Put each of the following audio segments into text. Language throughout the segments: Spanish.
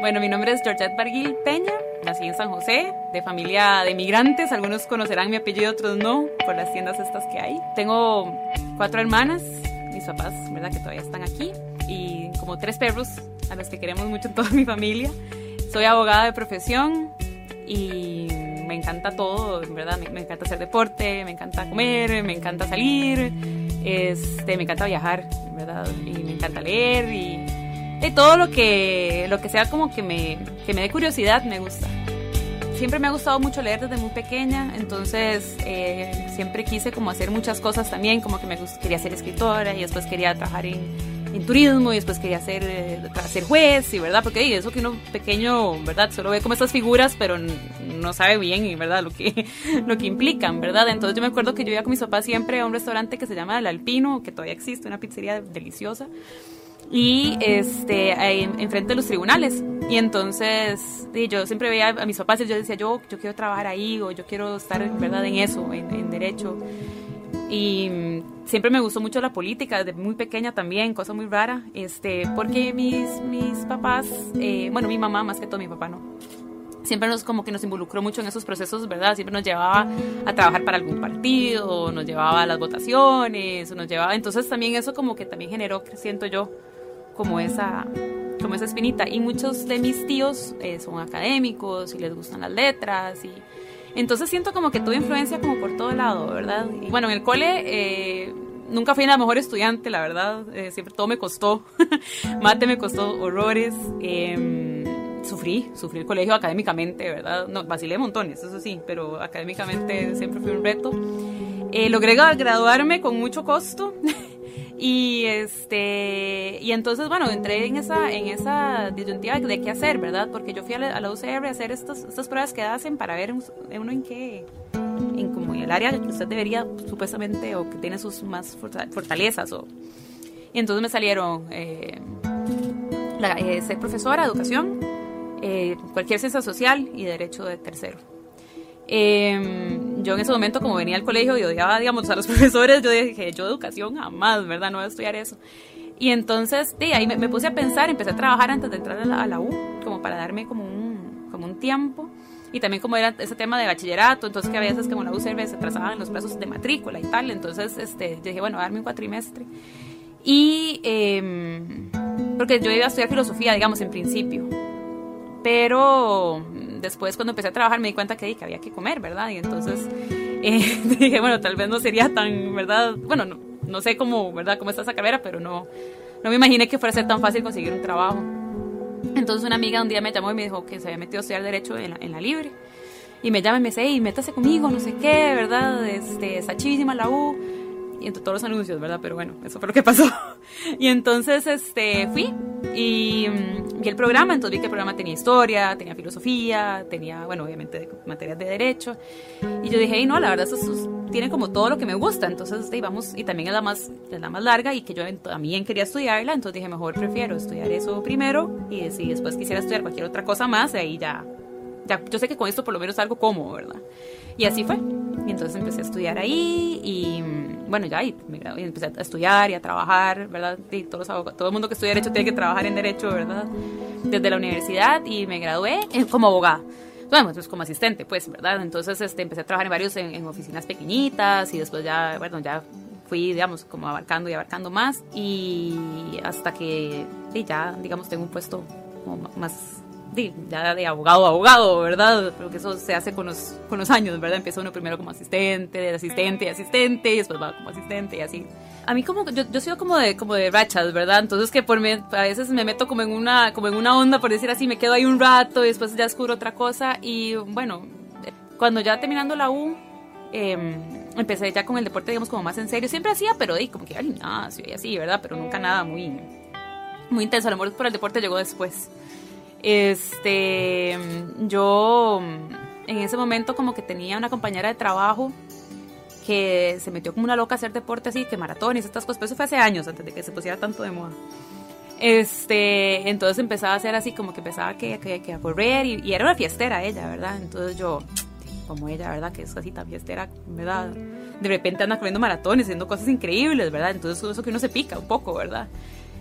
Bueno, mi nombre es Georgette Barguil Peña, nací en San José, de familia de migrantes. Algunos conocerán mi apellido, otros no, por las tiendas estas que hay. Tengo cuatro hermanas, mis papás, ¿verdad? Que todavía están aquí, y como tres perros a los que queremos mucho en toda mi familia. Soy abogada de profesión y me encanta todo, ¿verdad? Me, me encanta hacer deporte, me encanta comer, me encanta salir, este, me encanta viajar, ¿verdad? Y me encanta leer y de todo lo que, lo que sea como que me, que me dé curiosidad me gusta. Siempre me ha gustado mucho leer desde muy pequeña, entonces eh, siempre quise como hacer muchas cosas también, como que me quería ser escritora y después quería trabajar en, en turismo y después quería ser, eh, ser juez y verdad porque y eso que uno pequeño verdad solo ve como estas figuras pero no sabe bien verdad lo que lo que implican verdad entonces yo me acuerdo que yo iba con mis papás siempre a un restaurante que se llama El Alpino que todavía existe una pizzería deliciosa y este enfrente de los tribunales. Y entonces yo siempre veía a mis papás y yo decía yo yo quiero trabajar ahí o yo quiero estar verdad en eso en, en derecho. Y siempre me gustó mucho la política desde muy pequeña también cosa muy rara este porque mis mis papás eh, bueno mi mamá más que todo mi papá no. Siempre nos como que nos involucró mucho en esos procesos, ¿verdad? Siempre nos llevaba a trabajar para algún partido, nos llevaba a las votaciones, nos llevaba, entonces también eso como que también generó, siento yo, como esa, como esa espinita. Y muchos de mis tíos eh, son académicos y les gustan las letras y entonces siento como que tuve influencia como por todo lado, ¿verdad? Y bueno, en el cole eh, nunca fui la mejor estudiante, la verdad, eh, siempre todo me costó, mate me costó horrores. Em, sufrí, sufrí el colegio académicamente, ¿verdad? No, vacilé montones, eso sí, pero académicamente siempre fue un reto. logré graduarme con mucho costo. Y este y entonces bueno, entré en esa en esa disyuntiva de qué hacer, ¿verdad? Porque yo fui a la, UCR a hacer estas estas pruebas que hacen para ver uno en qué en como el área que usted debería supuestamente o que tiene sus más fortalezas o y entonces me salieron eh, eh, ser profesora, educación, eh, cualquier ciencia social y derecho de tercero. Em, yo en ese momento, como venía al colegio y odiaba, digamos, a los profesores, yo dije, yo educación jamás, ¿verdad? No voy a estudiar eso. Y entonces, de ahí me, puse a pensar, empecé a trabajar antes de entrar a la, U, como para darme como un, como un tiempo. Y también como era ese tema de bachillerato, entonces que a veces como la U se atrasaban los plazos de matrícula y tal. Entonces, este, dije, bueno, darme un cuatrimestre. Y, em, porque yo iba a estudiar filosofía, digamos, en principio. Pero después cuando empecé a trabajar me di cuenta que, que había que comer, ¿verdad? Y entonces eh, dije, bueno, tal vez no sería tan, ¿verdad? Bueno, no, no, sé cómo, ¿verdad? Cómo está esa carrera, pero no, no me imaginé que fuera a ser tan fácil conseguir un trabajo. Entonces una amiga un día me llamó y me dijo que se había metido a estudiar Derecho en la, en la Libre. Y me llama y me dice, hey, métase conmigo, no sé qué, ¿verdad? Este, está chivísima la U y entre todos los anuncios, ¿verdad? Pero bueno, eso fue lo que pasó. Y entonces este, fui y vi el programa, entonces vi que el programa tenía historia, tenía filosofía, tenía, bueno, obviamente materias de derecho. Y yo dije, hey, no, la verdad, eso, tiene como todo lo que me gusta, entonces ahí vamos, y también es la, más, es la más larga y que yo también quería estudiarla, entonces dije, mejor prefiero estudiar eso primero y si después quisiera estudiar cualquier otra cosa más, ahí ya, ya, yo sé que con esto por lo menos algo como, ¿verdad? Y así fue. Y entonces empecé a estudiar ahí y bueno, ya y, empecé a estudiar y a trabajar, ¿verdad? Y todos todo el mundo que estudia Derecho tiene que trabajar en Derecho, ¿verdad? Desde la universidad y me gradué como abogada. Bueno, pues como asistente, pues, ¿verdad? Entonces este, empecé a trabajar en varios, en, oficinas pequeñitas y después ya, bueno, ya fui, digamos, como abarcando y abarcando más y hasta que ya, digamos, tengo un puesto como más ya de abogado a abogado, ¿verdad? Pero que eso se hace con los, con los años, ¿verdad? Empieza uno primero como asistente, de asistente y asistente, y después va como asistente y así. A mí como, yo, yo sigo como de, como de rachas, ¿verdad? Entonces que por a veces me meto como en, una, como en una onda, por decir así, me quedo ahí un rato y después ya descubro otra cosa. Y bueno, cuando ya terminando la U, em, empecé ya con el deporte, digamos, como más en serio. Siempre hacía, pero ahí como que al gimnasio y así, ¿verdad? Pero nunca nada muy, muy intenso. El amor por el deporte llegó después. Este, yo en ese momento como que tenía una compañera de trabajo que se metió como una loca a hacer deporte así, que maratones, estas cosas, pero eso fue hace años, antes de que se pusiera tanto de moda. Este, entonces empezaba a hacer así como que empezaba que, que, a correr y, era una fiestera ella, ¿verdad? Entonces yo, como ella, ¿verdad? Que es así tan fiestera, ¿verdad? De repente anda corriendo maratones, haciendo cosas increíbles, ¿verdad? Entonces eso que uno se pica un poco, ¿verdad?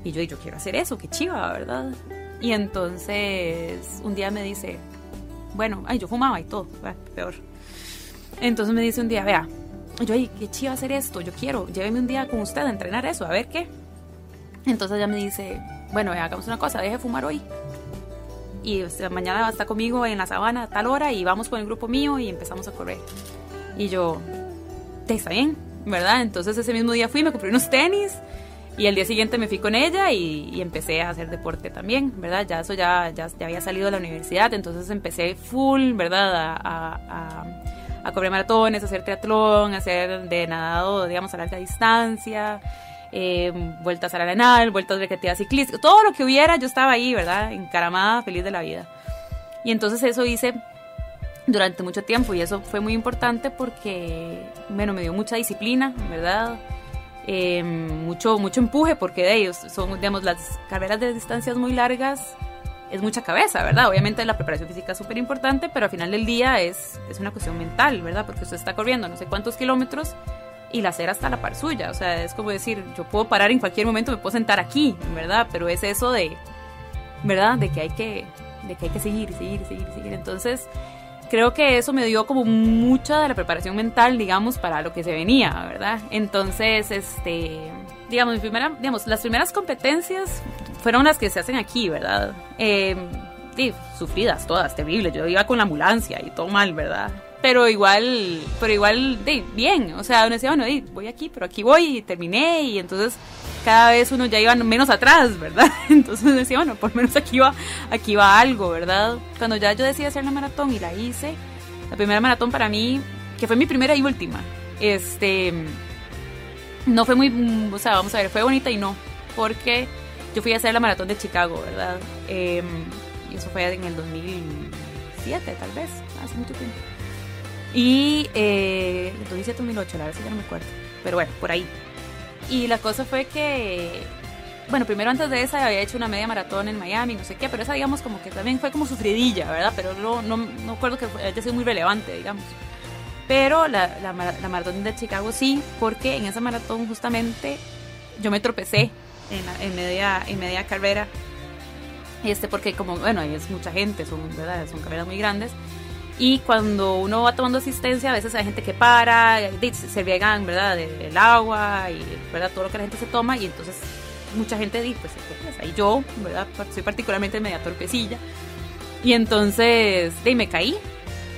Y yo, yo quiero hacer eso, qué chiva, ¿verdad? Y entonces un día me dice, bueno, ay, yo fumaba y todo, peor. Entonces me dice un día, vea, yo, ay, qué chido hacer esto, yo quiero, lléveme un día con usted a entrenar eso, a ver qué. Entonces ella me dice, bueno, hagamos una cosa, deje de fumar hoy. Y mañana va a estar conmigo en la sabana a tal hora y vamos con el grupo mío y empezamos a correr. Y yo, está bien, ¿verdad? Entonces ese mismo día fui, me compré unos tenis y el día siguiente me fui con ella y, empecé a hacer deporte también, ¿verdad? Ya eso ya, ya, había salido de la universidad, entonces empecé full, ¿verdad? A, a, correr maratones, a hacer triatlón, a hacer de nadado, digamos, a larga distancia. Eh, vueltas al arenal, vueltas recreativas ciclistas, todo lo que hubiera, yo estaba ahí, ¿verdad? Encaramada, feliz de la vida. Y entonces eso hice durante mucho tiempo y eso fue muy importante porque, bueno, me dio mucha disciplina, ¿verdad? Eh, mucho, mucho empuje porque de ellos son, digamos, las carreras de distancias muy largas es mucha cabeza, ¿verdad? Obviamente la preparación física es súper importante, pero al final del día es, es una cuestión mental, ¿verdad? Porque usted está corriendo no sé cuántos kilómetros y la acera está la par suya, o sea, es como decir, yo puedo parar en cualquier momento, me puedo sentar aquí, ¿verdad? Pero es eso de, ¿verdad? De que hay que, de que, hay que seguir, seguir, seguir, seguir. Entonces, creo que eso me dio como mucha de la preparación mental, digamos, para lo que se venía, ¿verdad? Entonces, este, digamos, mi primera, digamos, las primeras competencias fueron las que se hacen aquí, ¿verdad? Eh, sufridas todas, terribles. Yo iba con la ambulancia y todo mal, ¿verdad? Pero igual, pero igual, de, bien. O sea, uno decía, bueno, voy aquí, pero aquí voy y terminé. Y entonces cada vez uno ya iba menos atrás, ¿verdad? Entonces decía, bueno, por menos aquí va, aquí va algo, ¿verdad? Cuando ya yo decidí hacer la maratón y la hice, la primera maratón para mí, que fue mi primera y última, este, no fue muy, o sea, vamos a ver, fue bonita y no, porque yo fui a hacer la maratón de Chicago, ¿verdad? Em, y eso fue en el 2007, tal vez, hace mucho tiempo. Y eh, 2007, 2008, la verdad es que ya no me acuerdo, pero bueno, por ahí. Y la cosa fue que, bueno, primero antes de esa había hecho una media maratón en Miami, no sé qué, pero esa digamos como que también fue como sufridilla, ¿verdad? Pero no, no, no acuerdo que haya sido muy relevante, digamos. Pero la, la, maratón de Chicago sí, porque en esa maratón justamente yo me tropecé en, en, media, en media carrera. Este, porque como, bueno, es mucha gente, son, ¿verdad? son carreras muy grandes. Y cuando uno va tomando asistencia, a veces hay gente que para, se riegan, ¿verdad?, del agua y, ¿verdad?, todo lo que la gente se toma y entonces mucha gente dice, pues, ahí yo, ¿verdad?, soy particularmente media torpecilla. Y entonces, de me caí.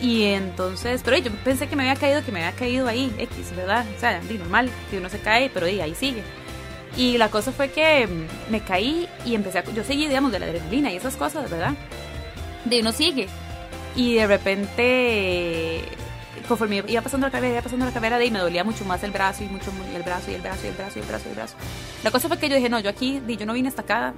Y entonces, pero yo pensé que me había caído, que me había caído ahí, X, ¿verdad? O sea, de normal, que uno se cae, pero ahí sigue. Y la cosa fue que me caí y empecé a, yo seguí, digamos, de la adrenalina y esas cosas, ¿verdad? De uno sigue. Y de repente, conforme iba pasando la carrera, iba pasando la carrera, de ahí me dolía mucho más el brazo y mucho el brazo y el brazo y el brazo y el brazo y el brazo. La cosa fue que yo dije, no, yo aquí, yo no vine hasta acá,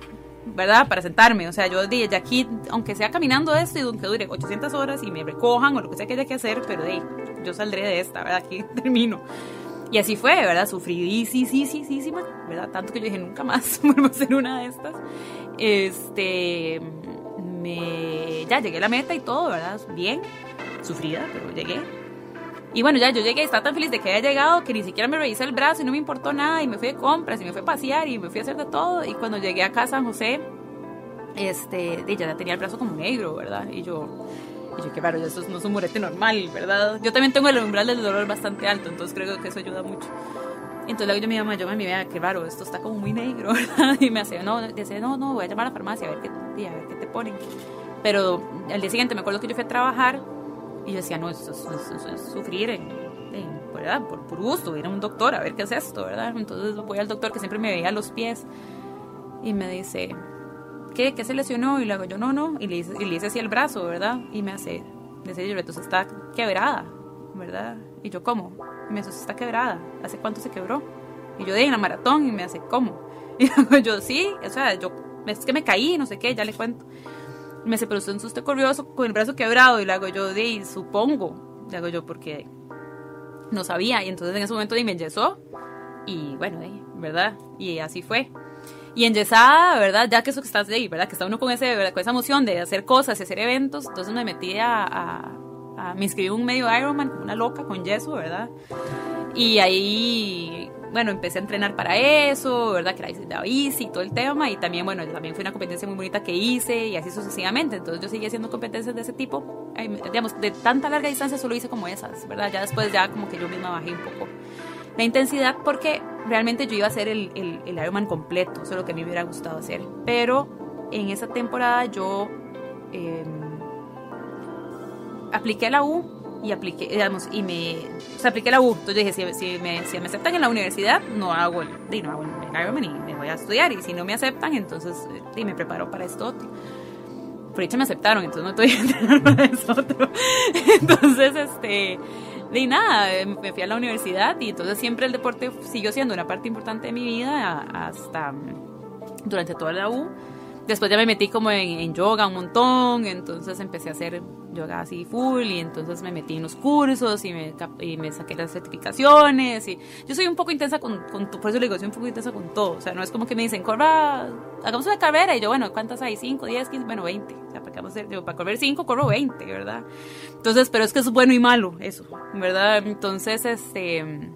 ¿verdad? Para sentarme. O sea, yo dije, ya aquí, aunque sea caminando esto y aunque dure 800 horas y me recojan o lo que sea que haya que hacer, pero de yo saldré de esta, ¿verdad? Aquí termino. Y así fue, ¿verdad? Sufridísima, ¿verdad? Tanto que yo dije, nunca más vuelvo a hacer una de estas. Este me, ya llegué a la meta y todo, ¿verdad? Bien, sufrida, pero llegué. Y bueno, ya yo llegué estaba tan feliz de que haya llegado que ni siquiera me revisé el brazo y no me importó nada y me fui de compras y me fui a pasear y me fui a hacer de todo. Y cuando llegué acá a San José, este, ya tenía el brazo como negro, ¿verdad? Y yo, y yo, qué raro, eso no es un morete normal, ¿verdad? Yo también tengo el umbral del dolor bastante alto, entonces creo que eso ayuda mucho. Entonces luego yo me llamo, yo me mira, qué raro, esto está como muy negro, ¿verdad? Y me hace, no, dice, no, no, voy a llamar a la farmacia a ver qué, a ver qué ponen. Pero al día siguiente me acuerdo que yo fui a trabajar y yo decía, no, esto, es sufrir en, ¿verdad? Por, por, gusto, ir a un doctor a ver qué es esto, ¿verdad? Entonces voy al doctor que siempre me veía los pies y me dice, ¿qué? ¿Qué se lesionó? Y le hago yo, no, no. Y le, hice, y le hice así el brazo, ¿verdad? Y me hace, dice yo, entonces está quebrada, ¿verdad? Y yo, ¿cómo? Y me dice, está quebrada. ¿Hace cuánto se quebró? Y yo, de en la maratón. Y me hace, ¿cómo? Y yo, sí, o sea, yo, es que me caí, no sé qué, ya le cuento. Y me dice, pero usted, usted corrió con el brazo quebrado. Y le hago yo, de, supongo. Le hago yo, porque no sabía. Y entonces en ese momento me enyesó. Y bueno, ¿verdad? Y así fue. Y enyesada, ¿verdad? Ya que eso que estás ahí, ¿verdad? Que está uno con, ese, con esa emoción de hacer cosas y hacer eventos. Entonces me metí a me inscribí un medio Ironman, una loca con yeso, ¿verdad? Y ahí bueno, empecé a entrenar para eso, ¿verdad? Que era la bici y todo el tema. Y también, bueno, también fue una competencia muy bonita que hice y así sucesivamente. Entonces yo seguí haciendo competencias de ese tipo. digamos, de tanta larga distancia solo hice como esas, ¿verdad? Ya después ya como que yo misma bajé un poco la intensidad porque realmente yo iba a hacer el, el, el Ironman completo, eso es lo que a mí me hubiera gustado hacer. Pero en esa temporada yo eh, apliqué a la U y apliqué, digamos, y me, o sea, apliqué la U. Entonces dije, si, si, me, si me aceptan en la universidad, no hago el, no hago el y me voy a estudiar. Y si no me aceptan, entonces, y me preparo para esto otro. Por hecho me aceptaron, entonces no estoy entrenando para eso otro. Entonces, este, nada, me fui a la universidad y entonces siempre el deporte siguió siendo una parte importante de mi vida hasta durante toda la U después ya me metí como en, yoga un montón, entonces empecé a hacer yoga así full y entonces me metí en los cursos y me, y me saqué las certificaciones y yo soy un poco intensa con, con por eso le digo, soy un poco intensa con todo, o sea, no es como que me dicen, corra, hagamos una carrera y yo, bueno, ¿cuántas hay? ¿5, 10, 15? Bueno, 20, o sea, para, para correr 5 corro 20, ¿verdad? Entonces, pero es que es bueno y malo eso, ¿verdad? Entonces, este,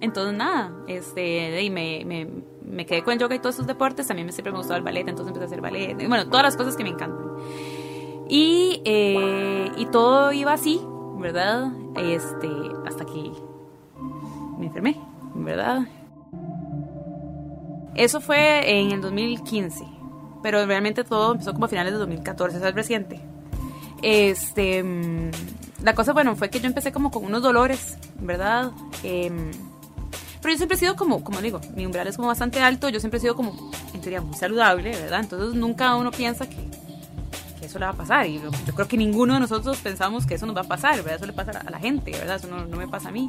entonces nada, este, y me, me quedé con el yoga y todos esos deportes, también me siempre me gustó el ballet, entonces empecé a hacer ballet, bueno, todas las cosas que me encantan. Y, eh, y todo iba así, ¿verdad? Este, hasta que me enfermé, ¿verdad? Eso fue en el 2015, pero realmente todo empezó como a finales de 2014, eso es reciente. Este, mm, la cosa, bueno, fue que yo empecé como con unos dolores, ¿verdad? Eh, pero yo siempre he sido como, como digo, mi umbral es como bastante alto, yo siempre he sido como, en teoría, muy saludable, ¿verdad? Entonces nunca uno piensa que, eso le va a pasar. Y yo, creo que ninguno de nosotros pensamos que eso nos va a pasar, ¿verdad? Eso le pasa a la gente, ¿verdad? Eso no, no me pasa a mí.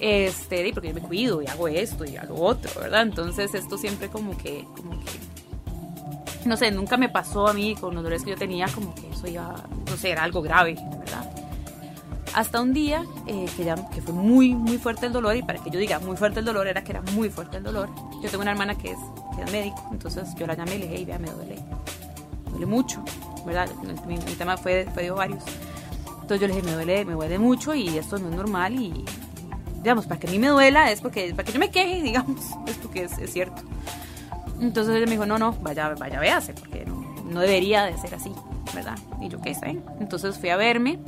Este, porque yo me cuido y hago esto y hago otro, ¿verdad? Entonces esto siempre como que, como que, no sé, nunca me pasó a mí con los dolores que yo tenía, como que eso iba, no sé, era algo grave, ¿verdad? Hasta un día eh, que, fue muy, muy fuerte el dolor, y para que yo diga muy fuerte el dolor, era que era muy fuerte el dolor. Yo tengo una hermana que es, que es médico, entonces yo la llamé y le dije, hey, vea, me duele, me duele mucho, ¿verdad? Mi, tema fue, fue de ovarios. Entonces yo le dije, me duele, me duele mucho y esto no es normal y, digamos, para que a mí me duela es porque, para que yo me queje, digamos, es porque es, es cierto. Entonces ella me dijo, no, no, vaya, vaya, véase, porque no, no debería de ser así, ¿verdad? Y yo, ¿qué sé? Entonces fui a verme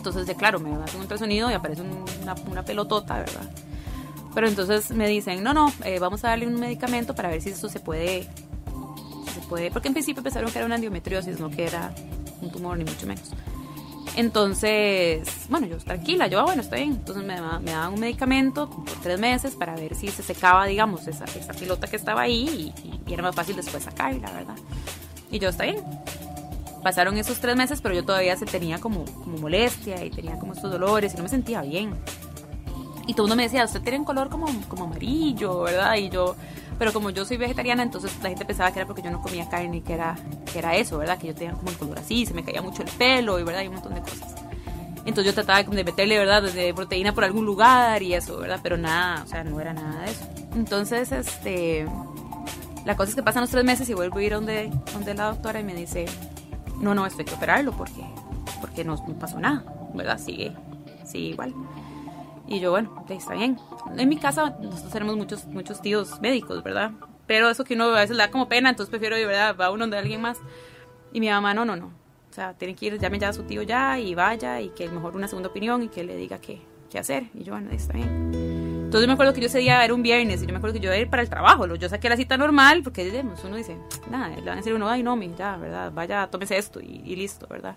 entonces, de claro, me hacen un ultrasonido y aparece una, una, pelotota, ¿verdad? Pero entonces me dicen, no, no, eh, vamos a darle un medicamento para ver si eso se puede, se puede, porque en principio pensaron que era una endometriosis, no que era un tumor, ni mucho menos. Entonces, bueno, yo tranquila, yo, ah, bueno, estoy bien. Entonces me, me daban un medicamento por tres meses para ver si se secaba, digamos, esa, esa pelota que estaba ahí y, y, era más fácil después sacarla, ¿verdad? Y yo, está bien pasaron esos tres meses, pero yo todavía se tenía como, como molestia y tenía como estos dolores y no me sentía bien. Y todo el mundo me decía, usted tiene un color como, como amarillo, ¿verdad? Y yo, pero como yo soy vegetariana, entonces la gente pensaba que era porque yo no comía carne y que era, que era eso, ¿verdad? Que yo tenía como el color así, se me caía mucho el pelo y, ¿verdad? Y un montón de cosas. Entonces yo trataba de meterle, ¿verdad? De proteína por algún lugar y eso, ¿verdad? Pero nada, o sea, no era nada de eso. Entonces, este, la cosa es que pasan los tres meses y vuelvo a ir donde, donde la doctora y me dice, no, no, esto hay que operarlo porque, porque no, pasó nada, ¿verdad? Sigue, sigue igual. Y yo, bueno, está bien. En mi casa nosotros tenemos muchos, muchos tíos médicos, ¿verdad? Pero eso que uno a veces le da como pena, entonces prefiero, ¿verdad? Va uno de alguien más. Y mi mamá, no, no, no. O sea, tiene que ir, llame ya a su tío ya y vaya y que mejor una segunda opinión y que le diga qué, qué hacer. Y yo, bueno, está bien. Entonces me acuerdo que yo ese día era un viernes y yo me acuerdo que yo iba a ir para el trabajo. Yo saqué la cita normal porque uno dice, nada, le van a decir uno, ay no, mi, ya, ¿verdad? Vaya, tómese esto y, listo, ¿verdad?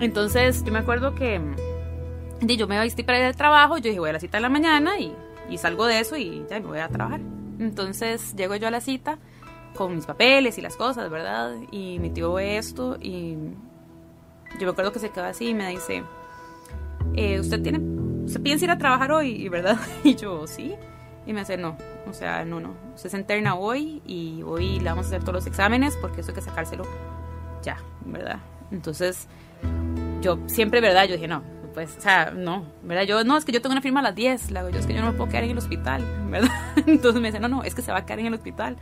Entonces yo me acuerdo que yo me vestí para ir al trabajo, yo dije, voy a la cita en la mañana y, y salgo de eso y ya me voy a trabajar. Entonces llego yo a la cita con mis papeles y las cosas, ¿verdad? Y mi tío ve esto y yo me acuerdo que se queda así y me dice, eh, ¿usted tiene ¿se piensa ir a trabajar hoy? ¿Verdad? Y yo, sí. Y me dice, no, o sea, no, no. Usted se interna hoy y hoy le vamos a hacer todos los exámenes porque eso hay que sacárselo ya, ¿verdad? Entonces, yo siempre, ¿verdad? Yo dije, no, pues, o sea, no, ¿verdad? Yo, no, es que yo tengo una firma a las 10, la yo es que yo no me puedo quedar en el hospital, ¿verdad? Entonces me dice, no, no, es que se va a quedar en el hospital.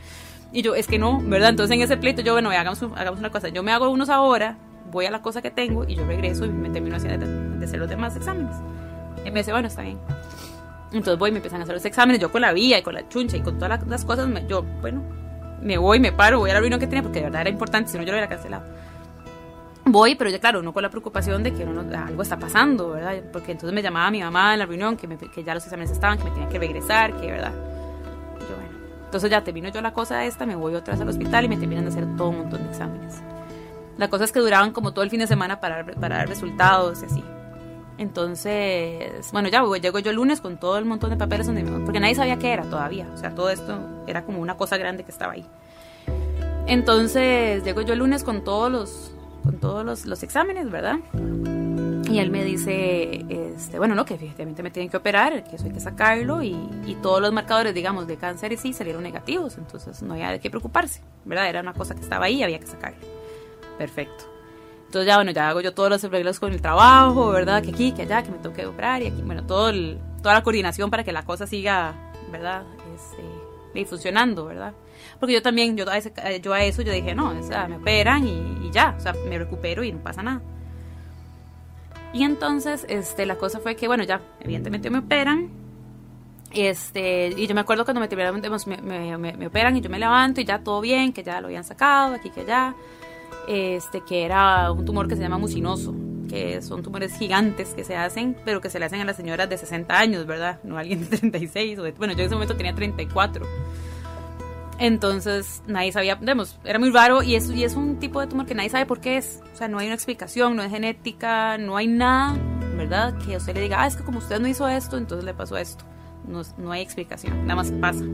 Y yo, es que no, ¿verdad? Entonces en ese pleito yo, bueno, hagamos, hagamos una cosa, yo me hago unos ahora, voy a la cosa que tengo y yo regreso y me termino de, de hacer los demás exámenes. Y me dice, bueno, está bien. Entonces voy me empiezan a hacer los exámenes, yo con la vía y con la chuncha y con todas las, cosas, yo, bueno, me voy, me paro, voy a la reunión que tenía porque de verdad era importante, si no yo lo hubiera cancelado. Voy, pero ya claro, uno con la preocupación de que algo está pasando, ¿verdad? Porque entonces me llamaba mi mamá en la reunión que, que ya los exámenes estaban, que me tenía que regresar, que, ¿verdad? yo, bueno. Entonces ya termino yo la cosa esta, me voy otra vez al hospital y me terminan de hacer todo un montón de exámenes. La cosa es que duraban como todo el fin de semana para, para dar resultados y así. Entonces, bueno, ya llego yo el lunes con todo el montón de papeles donde porque nadie sabía qué era todavía. O sea, todo esto era como una cosa grande que estaba ahí. Entonces, llego yo el lunes con todos los, con todos los, los exámenes, ¿verdad? Y él me dice, este, bueno, no, que efectivamente me tienen que operar, que eso hay que sacarlo y, y todos los marcadores, digamos, de cáncer sí salieron negativos, entonces no había de qué preocuparse, ¿verdad? Era una cosa que estaba ahí y había que sacarlo. Perfecto. Entonces ya, bueno, ya hago yo todos los arreglos con el trabajo, ¿verdad? Que aquí, que allá, que me toque operar y aquí, bueno, todo toda la coordinación para que la cosa siga, ¿verdad? Este, funcionando, ¿verdad? Porque yo también, yo a, ese, yo a eso yo dije, no, o sea, me operan y, y, ya, o sea, me recupero y no pasa nada. Y entonces, este, la cosa fue que, bueno, ya, evidentemente me operan. Este, y yo me acuerdo cuando me, me, me, me operan y yo me levanto y ya todo bien, que ya lo habían sacado, aquí que allá este, que era un tumor que se llama mucinoso, que son tumores gigantes que se hacen, pero que se le hacen a las señoras de 60 años, ¿verdad? No a alguien de 36, o bueno, yo en ese momento tenía 34. Entonces nadie sabía, digamos, era muy raro y es, y es un tipo de tumor que nadie sabe por qué es. O sea, no hay una explicación, no es genética, no hay nada, ¿verdad? Que usted le diga, ah, es que como usted no hizo esto, entonces le pasó esto. No, no hay explicación, nada más pasa.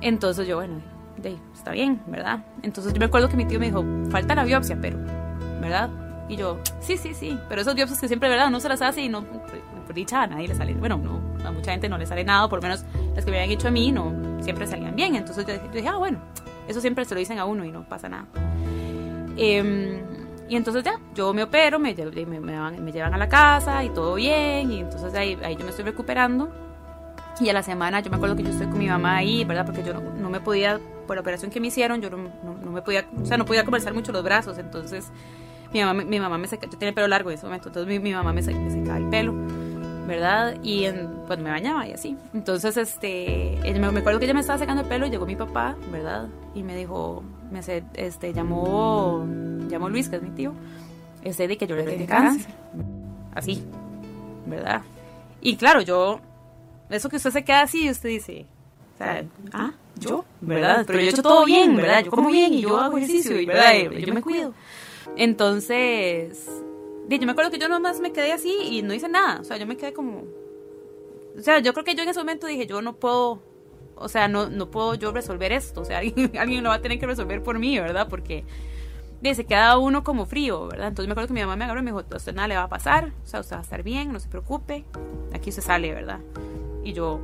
Entonces yo, bueno, está bien, ¿verdad? Entonces yo me acuerdo que mi tío me dijo, falta la biopsia, pero, ¿verdad? Y yo, sí, sí, sí, pero esas biopsias que siempre, ¿verdad? No se las hace y no, por dicha, a nadie le sale, bueno, no, a mucha gente no le sale nada, por lo menos las que me habían hecho a mí, no, siempre salían bien. Entonces yo, dije, ah, bueno, eso siempre se lo dicen a uno y no pasa nada. Em, y entonces ya, yo me opero, me, me, me, llevan a la casa y todo bien, y entonces ahí, ahí yo me estoy recuperando. Y a la semana yo me acuerdo que yo estoy con mi mamá ahí, ¿verdad? Porque yo no me podía por la operación que me hicieron, yo no, no, me podía, o sea, no podía conversar mucho los brazos, entonces mi mamá, mi mamá me seca, yo tenía el pelo largo en ese momento, entonces mi, mi mamá me, me, secaba el pelo, ¿verdad? Y en, pues me bañaba y así. Entonces, este, me, me acuerdo que ella me estaba secando el pelo y llegó mi papá, ¿verdad? Y me dijo, me hace, este, llamó, llamó Luis, que es mi tío, ese de que yo le tenía cáncer. Así, ¿verdad? Y claro, yo, eso que usted se queda así y usted dice, o sea, ah, yo, ¿verdad? Pero yo he hecho todo bien, ¿verdad? Yo como bien y yo hago ejercicio, y, ¿verdad? Yo me cuido. Entonces, yo me acuerdo que yo nomás me quedé así y no hice nada. O sea, yo me quedé como... O sea, yo creo que yo en ese momento dije, yo no puedo... O sea, no, no puedo yo resolver esto. O sea, alguien, alguien lo va a tener que resolver por mí, ¿verdad? Porque se queda uno como frío, ¿verdad? Entonces me acuerdo que mi mamá me agarró y me dijo, a usted nada le va a pasar, o sea, usted va a estar bien, no se preocupe, aquí se sale, ¿verdad? Y yo,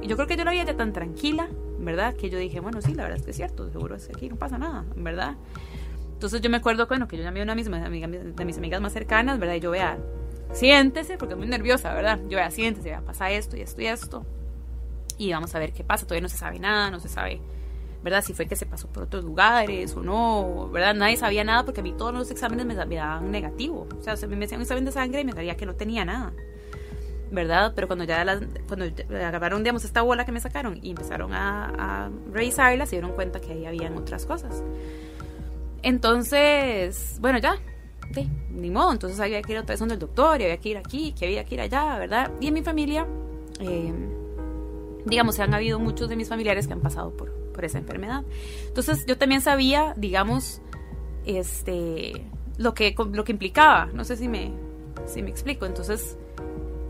y yo creo que yo la vi ya tan tranquila, ¿verdad? Que yo dije, bueno, sí, la verdad es que es cierto, seguro es que aquí no pasa nada, ¿verdad? Entonces yo me acuerdo, bueno, que yo llamé a una de mis, de mis amigas más cercanas, ¿verdad? Y yo vea, siéntese, porque es muy nerviosa, ¿verdad? Yo vea, siéntese, vea, pasa esto y esto y esto. Y vamos a ver qué pasa. Todavía no se sabe nada, no se sabe, ¿verdad? Si fue que se pasó por otros lugares o no, ¿verdad? Nadie sabía nada porque a mí todos los exámenes me, daban negativo. O sea, me hacían un examen de sangre y me sabía que no tenía nada. ¿Verdad? Pero cuando ya cuando agarraron, digamos, esta bola que me sacaron y empezaron a, a revisarla, se dieron cuenta que ahí habían otras cosas. Entonces, bueno, ya, sí, ni modo, entonces había que ir otra vez donde el doctor, y había que ir aquí, que había que ir allá, ¿verdad? Y en mi familia, eh, digamos, han habido muchos de mis familiares que han pasado por, por esa enfermedad. Entonces, yo también sabía, digamos, este, lo que, lo que implicaba, no sé si me, si me explico, entonces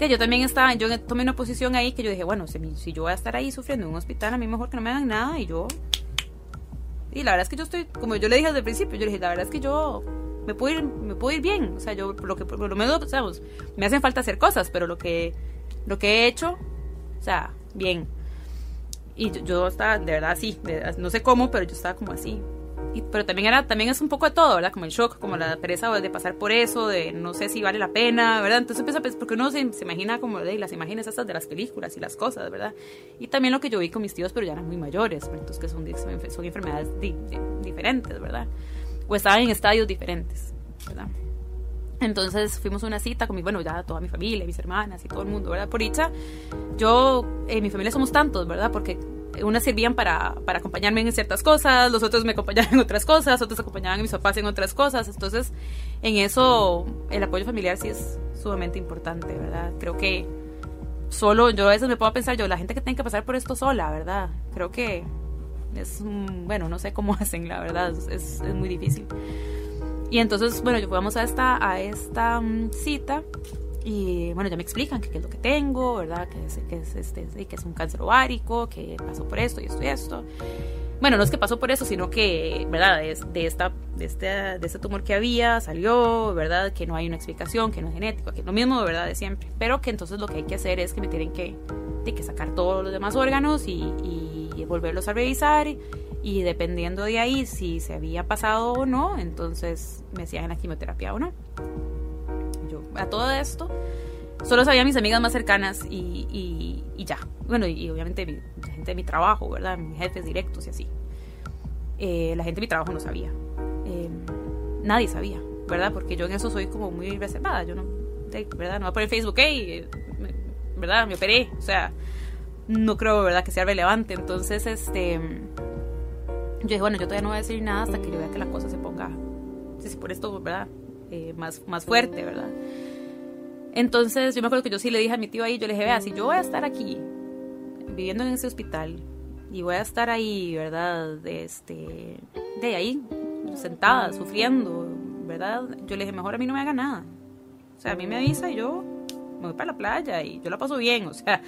yo también estaba, yo tomé una posición ahí que yo dije, bueno, si, yo voy a estar ahí sufriendo en un hospital, a mí mejor que no me hagan nada y yo... Y la verdad es que yo estoy, como yo le dije desde el principio, yo le dije, la verdad es que yo me puedo ir, me puedo ir bien, o sea, yo por lo que por lo menos, sabemos, me hacen falta hacer cosas, pero lo que, lo que he hecho, o sea, bien. Y yo, yo estaba, de verdad, sí, no sé cómo, pero yo estaba como así, pero también era también es un poco de todo, ¿verdad? Como el shock, como la pereza de pasar por eso, de no sé si vale la pena, ¿verdad? Entonces empieza pensar, porque uno se, imagina como de las imágenes estas de las películas y las cosas, ¿verdad? Y también lo que yo vi con mis tíos, pero ya eran muy mayores, entonces que son, son enfermedades diferentes, ¿verdad? O estaban en estadios diferentes, ¿verdad? Entonces fuimos a una cita con mi, bueno, ya toda mi familia, mis hermanas y todo el mundo, ¿verdad? Por dicha, yo, en mi familia somos tantos, ¿verdad? Porque unas servían para, para acompañarme en ciertas cosas, los otros me acompañaban en otras cosas, otros acompañaban a mis papás en otras cosas. Entonces, en eso, el apoyo familiar sí es sumamente importante, ¿verdad? Creo que solo, yo a veces me puedo pensar, yo, la gente que tiene que pasar por esto sola, ¿verdad? Creo que es, bueno, no sé cómo hacen, la verdad, es, es muy difícil. Y entonces, bueno, yo fuimos a esta, a esta mm, cita y bueno, ya me explican qué es lo que tengo, ¿verdad? Que es, que es, este, que es un cáncer ovárico, que pasó por esto y esto y esto. Bueno, no es que pasó por eso, sino que, ¿verdad? De, de, esta, de, este, de este tumor que había salió, ¿verdad? Que no hay una explicación, que no es genético, que es lo mismo, ¿verdad? De siempre. Pero que entonces lo que hay que hacer es que me tienen que, que sacar todos los demás órganos y, y volverlos a revisar. Y, y dependiendo de ahí si se había pasado o no, entonces me hacían la quimioterapia o no. A todo esto solo sabía mis amigas más cercanas y, y, ya. Bueno, y, obviamente mi, la gente de mi trabajo, ¿verdad? Mis jefes directos y así. Eh, la gente de mi trabajo no sabía. Eh, nadie sabía, ¿verdad? Porque yo en eso soy como muy reservada. Yo no, ¿verdad? No voy a poner Facebook, hey, ¿verdad? Me operé. O sea, no creo, ¿verdad? Que sea relevante. Entonces, este yo dije, bueno, yo todavía no voy a decir nada hasta que yo vea que la cosa se ponga, si por esto, ¿verdad? Eh, más, más fuerte, ¿verdad? Entonces yo me acuerdo que yo sí le dije a mi tío ahí, yo le dije, vea, si yo voy a estar aquí viviendo en ese hospital y voy a estar ahí, ¿verdad? De, este, de ahí, sentada, sufriendo, ¿verdad? Yo le dije, mejor a mí no me haga nada. O sea, a mí me avisa y yo me voy para la playa y yo la paso bien, o sea,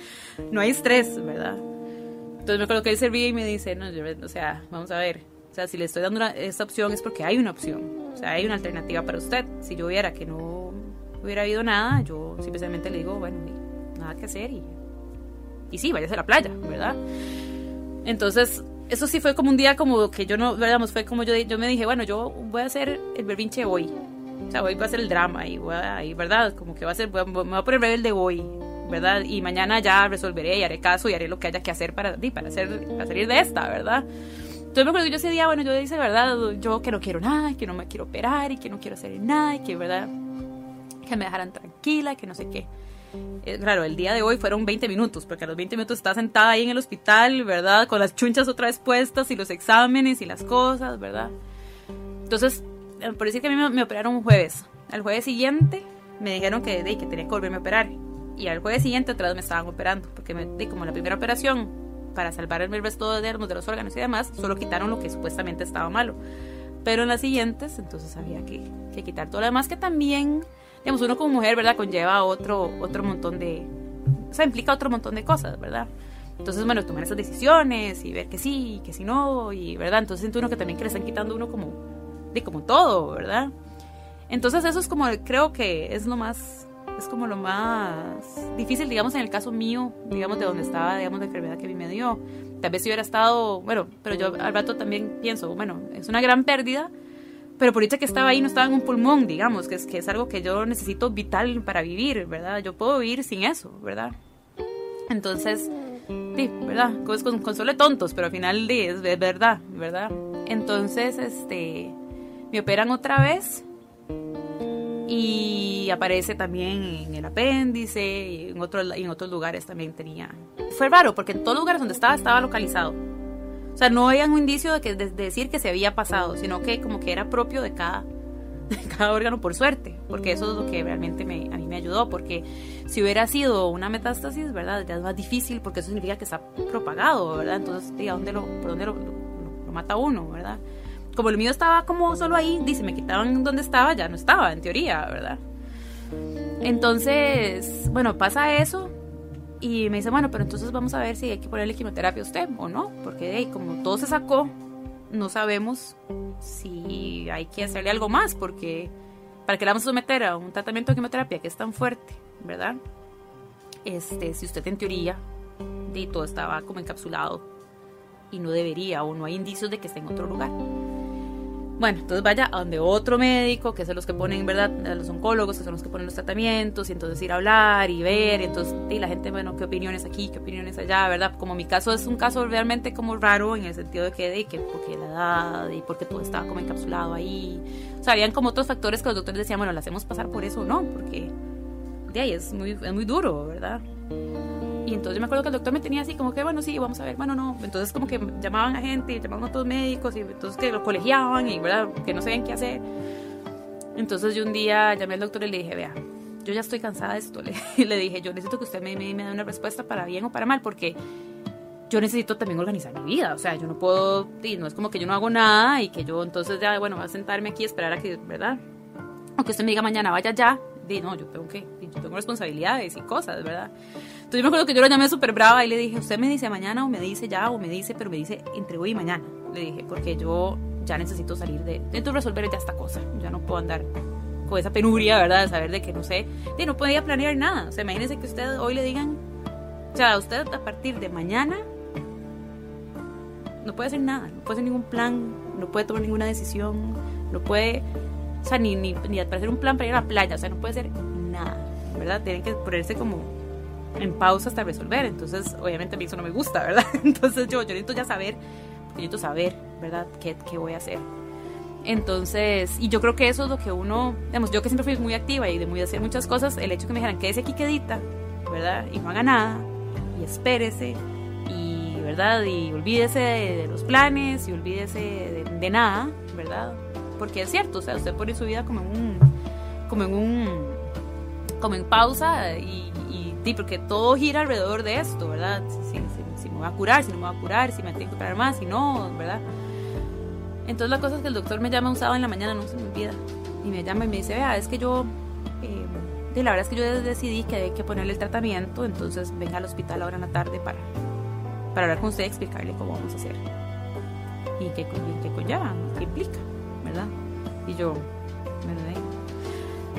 no hay estrés, ¿verdad? Entonces me acuerdo que él servía y me dice, no, o sea, vamos a ver, o sea, si le estoy dando esta opción es porque hay una opción, o sea, hay una alternativa para usted. Si yo viera que no hubiera habido nada, yo simplemente le digo, bueno, nada que hacer y, y sí, váyase a la playa, ¿verdad? Entonces, eso sí fue como un día como que yo no, ¿verdad? Fue como yo, yo me dije, bueno, yo voy a hacer el berrinche hoy. O sea, hoy va a ser el drama y, voy a, y ¿verdad? Como que va a ser, me voy a poner rebelde hoy, ¿verdad? Y mañana ya resolveré y haré caso y haré lo que haya que hacer para, para, hacer, para salir de esta, ¿verdad? Entonces me acuerdo que yo ese día, bueno, yo dije, ¿verdad? Yo que no quiero nada, que no me quiero operar y que no quiero hacer nada y que, ¿verdad? Que me dejaran tranquila, que no sé qué. Eh, claro, el día de hoy fueron 20 minutos, porque a los 20 minutos estaba sentada ahí en el hospital, ¿verdad? Con las chunchas otra vez puestas y los exámenes y las cosas, ¿verdad? Entonces, eh, por decir que a mí me, operaron un jueves. Al jueves siguiente me dijeron que, que tenía que volverme a operar y al jueves siguiente otra vez me estaban operando, porque me di como la primera operación para salvar el resto de, de los órganos y demás, solo quitaron lo que supuestamente estaba malo. Pero en las siguientes, entonces había que, que quitar todo lo demás que también, digamos, uno como mujer, ¿verdad? Conlleva otro, otro montón de, o sea, implica otro montón de cosas, ¿verdad? Entonces, bueno, tomar esas decisiones y ver que sí, que sí no, y, ¿verdad? Entonces siento uno que también que le están quitando uno como, de como todo, ¿verdad? Entonces eso es como, creo que es lo más es como lo más difícil, digamos, en el caso mío, digamos, de donde estaba, digamos, la enfermedad que a mí me dio. Tal vez si hubiera estado, bueno, pero yo al rato también pienso, bueno, es una gran pérdida, pero por dicha que estaba ahí no estaba en un pulmón, digamos, que es, que es algo que yo necesito vital para vivir, ¿verdad? Yo puedo vivir sin eso, ¿verdad? Entonces, sí, ¿verdad? Con, con, solo tontos, pero al final es, es verdad, ¿verdad? Entonces, este, me operan otra vez y aparece también en el apéndice y en, otro, en otros lugares también tenía. Fue raro porque en todos los lugares donde estaba estaba localizado. O sea, no había un indicio de, que, de, decir que se había pasado, sino que como que era propio de cada, de cada órgano por suerte, porque eso es lo que realmente me, a mí me ayudó, porque si hubiera sido una metástasis, ¿verdad? Ya es más difícil porque eso significa que está propagado, ¿verdad? Entonces, ¿a dónde lo, por dónde lo, lo mata uno, ¿verdad? como el mío estaba como solo ahí, dice, me quitaban donde estaba, ya no estaba, en teoría, ¿verdad? Entonces, bueno, pasa eso y me dice, bueno, pero entonces vamos a ver si hay que ponerle quimioterapia a usted o no, porque como todo se sacó, no sabemos si hay que hacerle algo más, porque para que la vamos a someter a un tratamiento de quimioterapia que es tan fuerte, ¿verdad? Este, si usted en teoría de todo estaba como encapsulado y no debería o no hay indicios de que esté en otro lugar. Bueno, entonces vaya a donde otro médico, que son los que ponen, ¿verdad? Los oncólogos, que son los que ponen los tratamientos, y entonces ir a hablar y ver, y entonces, y la gente, bueno, qué opiniones aquí, qué opiniones allá, ¿verdad? Como mi caso es un caso realmente como raro en el sentido de que, de que porque la edad y porque todo estaba como encapsulado ahí, o sea, habían como otros factores que los doctores decían, bueno, la hacemos pasar por eso o no, porque de ahí es muy, es muy duro, ¿verdad? Y entonces yo me acuerdo que el doctor me tenía así como que, bueno, sí, vamos a ver, bueno, no. Entonces como que llamaban a gente, llamaban a otros médicos y entonces que lo colegiaban y, ¿verdad? Que no sabían qué hacer. Entonces yo un día llamé al doctor y le dije, vea, yo ya estoy cansada de esto. Le, le dije, yo necesito que usted me, me, me dé una respuesta para bien o para mal, porque yo necesito también organizar mi vida. O sea, yo no puedo, y no es como que yo no hago nada y que yo entonces ya, bueno, voy a sentarme aquí y esperar a que, ¿verdad? Aunque usted me diga mañana vaya ya, di, no, yo tengo que, yo tengo responsabilidades y cosas, ¿verdad? Entonces yo me acuerdo que yo lo llamé súper brava y le dije, usted me dice mañana o me dice ya o me dice, pero me dice entre hoy y mañana. Le dije, porque yo ya necesito salir de, necesito resolver ya esta cosa. Ya no puedo andar con esa penuria, ¿verdad? De saber de que no sé, de no podía planear nada. O sea, imagínese que usted hoy le digan, o sea, usted a partir de mañana no puede hacer nada, no puede hacer ningún plan, no puede tomar ninguna decisión, no puede, o sea, ni, ni, ni hacer un plan para ir a la playa, o sea, no puede hacer nada, ¿verdad? Tienen que ponerse como en pausa hasta resolver. Entonces, obviamente a mí eso no me gusta, ¿verdad? Entonces yo, yo necesito ya saber, yo necesito saber, ¿verdad? ¿Qué, qué voy a hacer? Entonces, y yo creo que eso es lo que uno, digamos, yo que siempre fui muy activa y de muy hacer muchas cosas, el hecho que me dijeran, quédese aquí quedita, ¿verdad? Y no haga nada, y espérese, y, ¿verdad? Y olvídese de, los planes, y olvídese de, de, nada, ¿verdad? Porque es cierto, o sea, usted pone su vida como en un, como en un, como en pausa, y, Sí, porque todo gira alrededor de esto, ¿verdad? Si, me voy a curar, si no me voy a curar, si me tengo que curar más, si no, ¿verdad? Entonces la cosa es que el doctor me llama un sábado en la mañana, no se me olvida, y me llama y me dice, vea, es que yo, eh, la verdad es que yo decidí que hay que ponerle el tratamiento, entonces venga al hospital ahora en la tarde para, para hablar con usted y explicarle cómo vamos a hacer. Y qué, qué conlleva, qué implica, ¿verdad? Y yo, ¿verdad?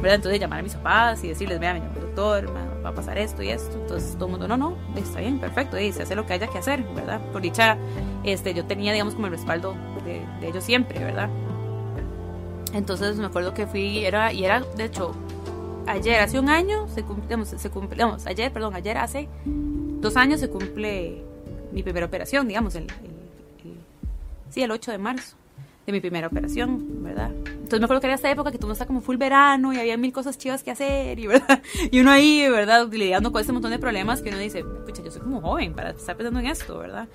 Entonces llamar a mis papás y decirles, vea, me llamó el doctor, va a pasar esto y esto. Entonces todo el mundo, no, no, está bien, perfecto, y se hace lo que haya que hacer, ¿verdad? Por dicha, este, yo tenía, digamos, como el respaldo de, de ellos siempre, ¿verdad? Entonces me acuerdo que fui, era, y era, de hecho, ayer, hace un año, se cumple, se cumple, digamos, ayer, perdón, ayer hace dos años se cumple mi primera operación, digamos, el, el, el sí, el 8 de marzo de mi primera operación, ¿verdad? Entonces me acuerdo que era esta época que todo está como full verano y había mil cosas chivas que hacer y, ¿verdad? Y uno ahí, ¿verdad? Lidiando con este montón de problemas que uno dice, pucha, yo soy como joven para estar pensando en esto, ¿verdad?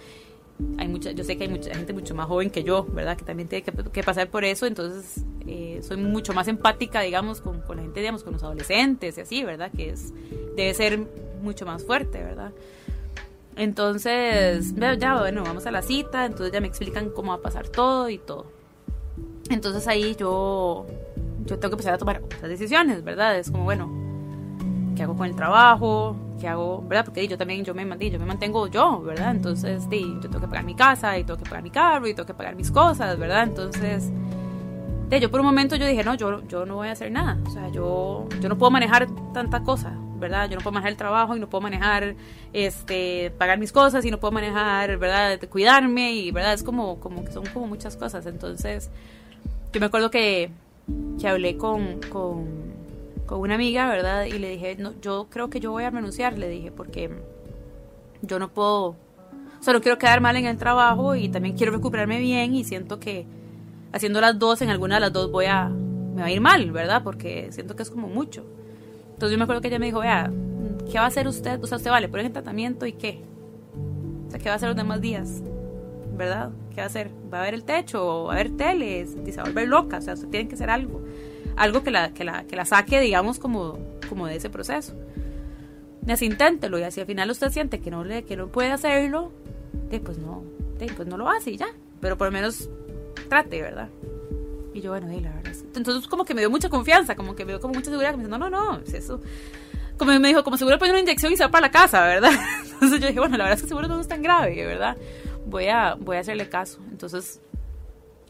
Hay mucha, yo sé que hay mucha gente mucho más joven que yo, ¿verdad? Que también tiene que, que pasar por eso, entonces eh, soy mucho más empática, digamos, con, con, la gente, digamos, con los adolescentes y así, ¿verdad? Que es, debe ser mucho más fuerte, ¿verdad? Entonces, ya, bueno, vamos a la cita, entonces ya me explican cómo va a pasar todo y todo. Entonces ahí yo, yo tengo que empezar a tomar otras decisiones, ¿verdad? Es como, bueno, ¿qué hago con el trabajo? ¿Qué hago? ¿Verdad? Porque yo también, yo me, yo me mantengo yo, ¿verdad? Entonces, yo tengo que pagar mi casa y tengo que pagar mi carro y tengo que pagar mis cosas, ¿verdad? Entonces, yo por un momento yo dije, no, yo, yo no voy a hacer nada. O sea, yo, yo no puedo manejar tanta cosa, ¿verdad? Yo no puedo manejar el trabajo y no puedo manejar, este, pagar mis cosas y no puedo manejar, ¿verdad? Cuidarme y, ¿verdad? Es como, como que son como muchas cosas. Entonces, yo me acuerdo que, que hablé con, con, con, una amiga, ¿verdad? Y le dije, no, yo creo que yo voy a renunciar, le dije, porque yo no puedo, o sea, no quiero quedar mal en el trabajo y también quiero recuperarme bien y siento que haciendo las dos, en alguna de las dos voy a, me va a ir mal, ¿verdad? Porque siento que es como mucho. Entonces yo me acuerdo que ella me dijo, vea, ¿qué va a hacer usted? O sea, usted vale, poner en tratamiento y qué? O sea, ¿qué va a hacer los demás días? ¿Verdad? ¿Qué va a hacer? ¿Va a ver el techo? ¿Va a ver tele? ¿Se va a volver loca? O sea, usted tiene que hacer algo. Algo que la, que la, que la saque, digamos, como, como de ese proceso. Así inténtelo. Y así al final usted siente que no, le, que no puede hacerlo, pues no, pues no lo hace y ya. Pero por lo menos trate, ¿verdad? Y yo, bueno, la verdad. Entonces, como que me dio mucha confianza, como que me dio como mucha seguridad. me dice, no, no, no, es eso. Como me dijo, como seguro poner una inyección y se va para la casa, ¿verdad? Entonces yo dije, bueno, la verdad es que seguro no es tan grave, ¿verdad? Voy a, voy a hacerle caso. Entonces,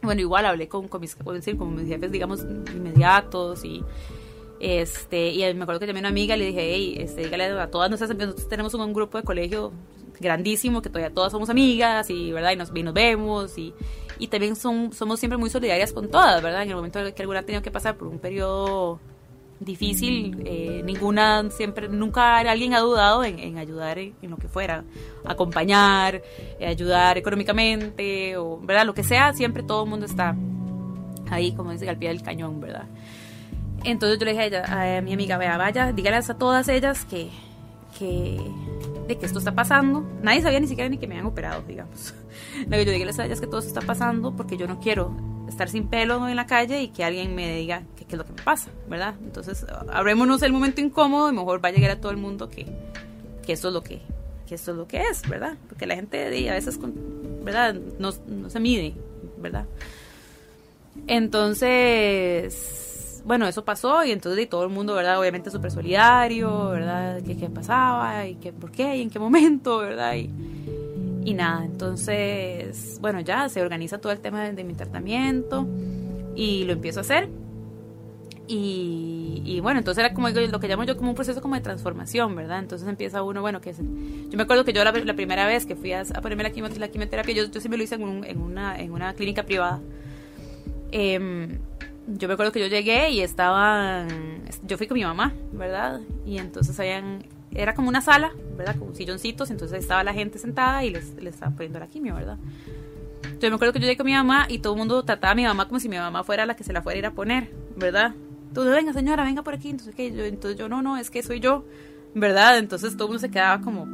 bueno, igual hablé con, con mis, decir, con mis jefes, digamos, inmediatos y este y me acuerdo que llamé a una amiga y le dije, hey, este, dígale a todas nuestras amigas, nosotros tenemos un, grupo de colegio grandísimo, que todavía todas somos amigas y, ¿verdad? Y nos, vemos y, y también son, somos siempre muy solidarias con todas, ¿verdad? En el momento que alguna ha tenido que pasar por un periodo difícil, eh, ninguna, siempre, nunca alguien ha dudado en, ayudar en, lo que fuera, acompañar, eh, ayudar económicamente, o, ¿verdad? Lo que sea, siempre todo el mundo está ahí, como dice, al pie del cañón, ¿verdad? Entonces yo le dije a, ella, a mi amiga, vea, vaya, dígales a todas ellas que, que, de que esto está pasando. Nadie sabía ni siquiera ni que me habían operado, digamos. Yo dígales a ellas que todo esto está pasando porque yo no quiero estar sin pelo en la calle y que alguien me diga qué es lo que me pasa, ¿verdad? Entonces, abrémonos el momento incómodo y mejor va a llegar a todo el mundo que, que esto es lo que, que esto es lo que es, ¿verdad? Porque la gente a veces, ¿verdad? No, no se mide, ¿verdad? Entonces, bueno, eso pasó y entonces y todo el mundo, ¿verdad? Obviamente súper solidario, ¿verdad? ¿Qué, ¿Qué, pasaba y qué, por qué y en qué momento, ¿verdad? Y, y nada, entonces, bueno, ya se organiza todo el tema de, mi tratamiento y lo empiezo a hacer. Y, bueno, entonces era como lo que llamo yo como un proceso como de transformación, ¿verdad? Entonces empieza uno, bueno, que es, yo me acuerdo que yo la, primera vez que fui a, ponerme la, quimioterapia, yo, yo sí me lo hice en, en, una, en una clínica privada. Em, yo me acuerdo que yo llegué y estaban, yo fui con mi mamá, ¿verdad? Y entonces habían era como una sala, ¿verdad? Con silloncitos, entonces estaba la gente sentada y les, les estaban poniendo la quimio, ¿verdad? Yo me acuerdo que yo llegué con mi mamá y todo el mundo trataba a mi mamá como si mi mamá fuera la que se la fuera a ir a poner, ¿verdad? Entonces, venga señora, venga por aquí, entonces, ¿qué? Yo, entonces yo, no, no, es que soy yo, ¿verdad? Entonces todo el mundo se quedaba como,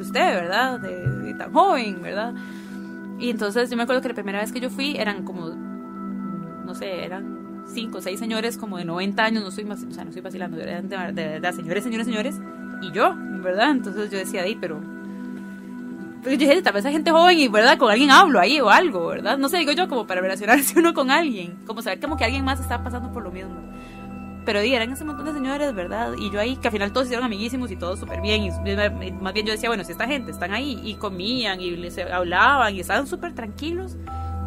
usted, ¿verdad? De, tan joven, ¿verdad? Y entonces yo me acuerdo que la primera vez que yo fui eran como, no sé, eran cinco o seis señores como de 90 años, no soy más, o sea, no estoy vacilando, eran de verdad, señores, señores, señores, y yo, ¿verdad? Entonces yo decía, ahí, pero... Yo dije, tal vez hay gente joven y, ¿verdad? Con alguien hablo ahí o algo, ¿verdad? No sé, digo yo, como para relacionarse uno con alguien, como saber como que alguien más está pasando por lo mismo. Pero di, eran ese montón de señores, ¿verdad? Y yo ahí, que al final todos hicieron amiguísimos y todo súper bien. Y más bien yo decía, bueno, si esta gente están ahí y comían y les hablaban y estaban súper tranquilos,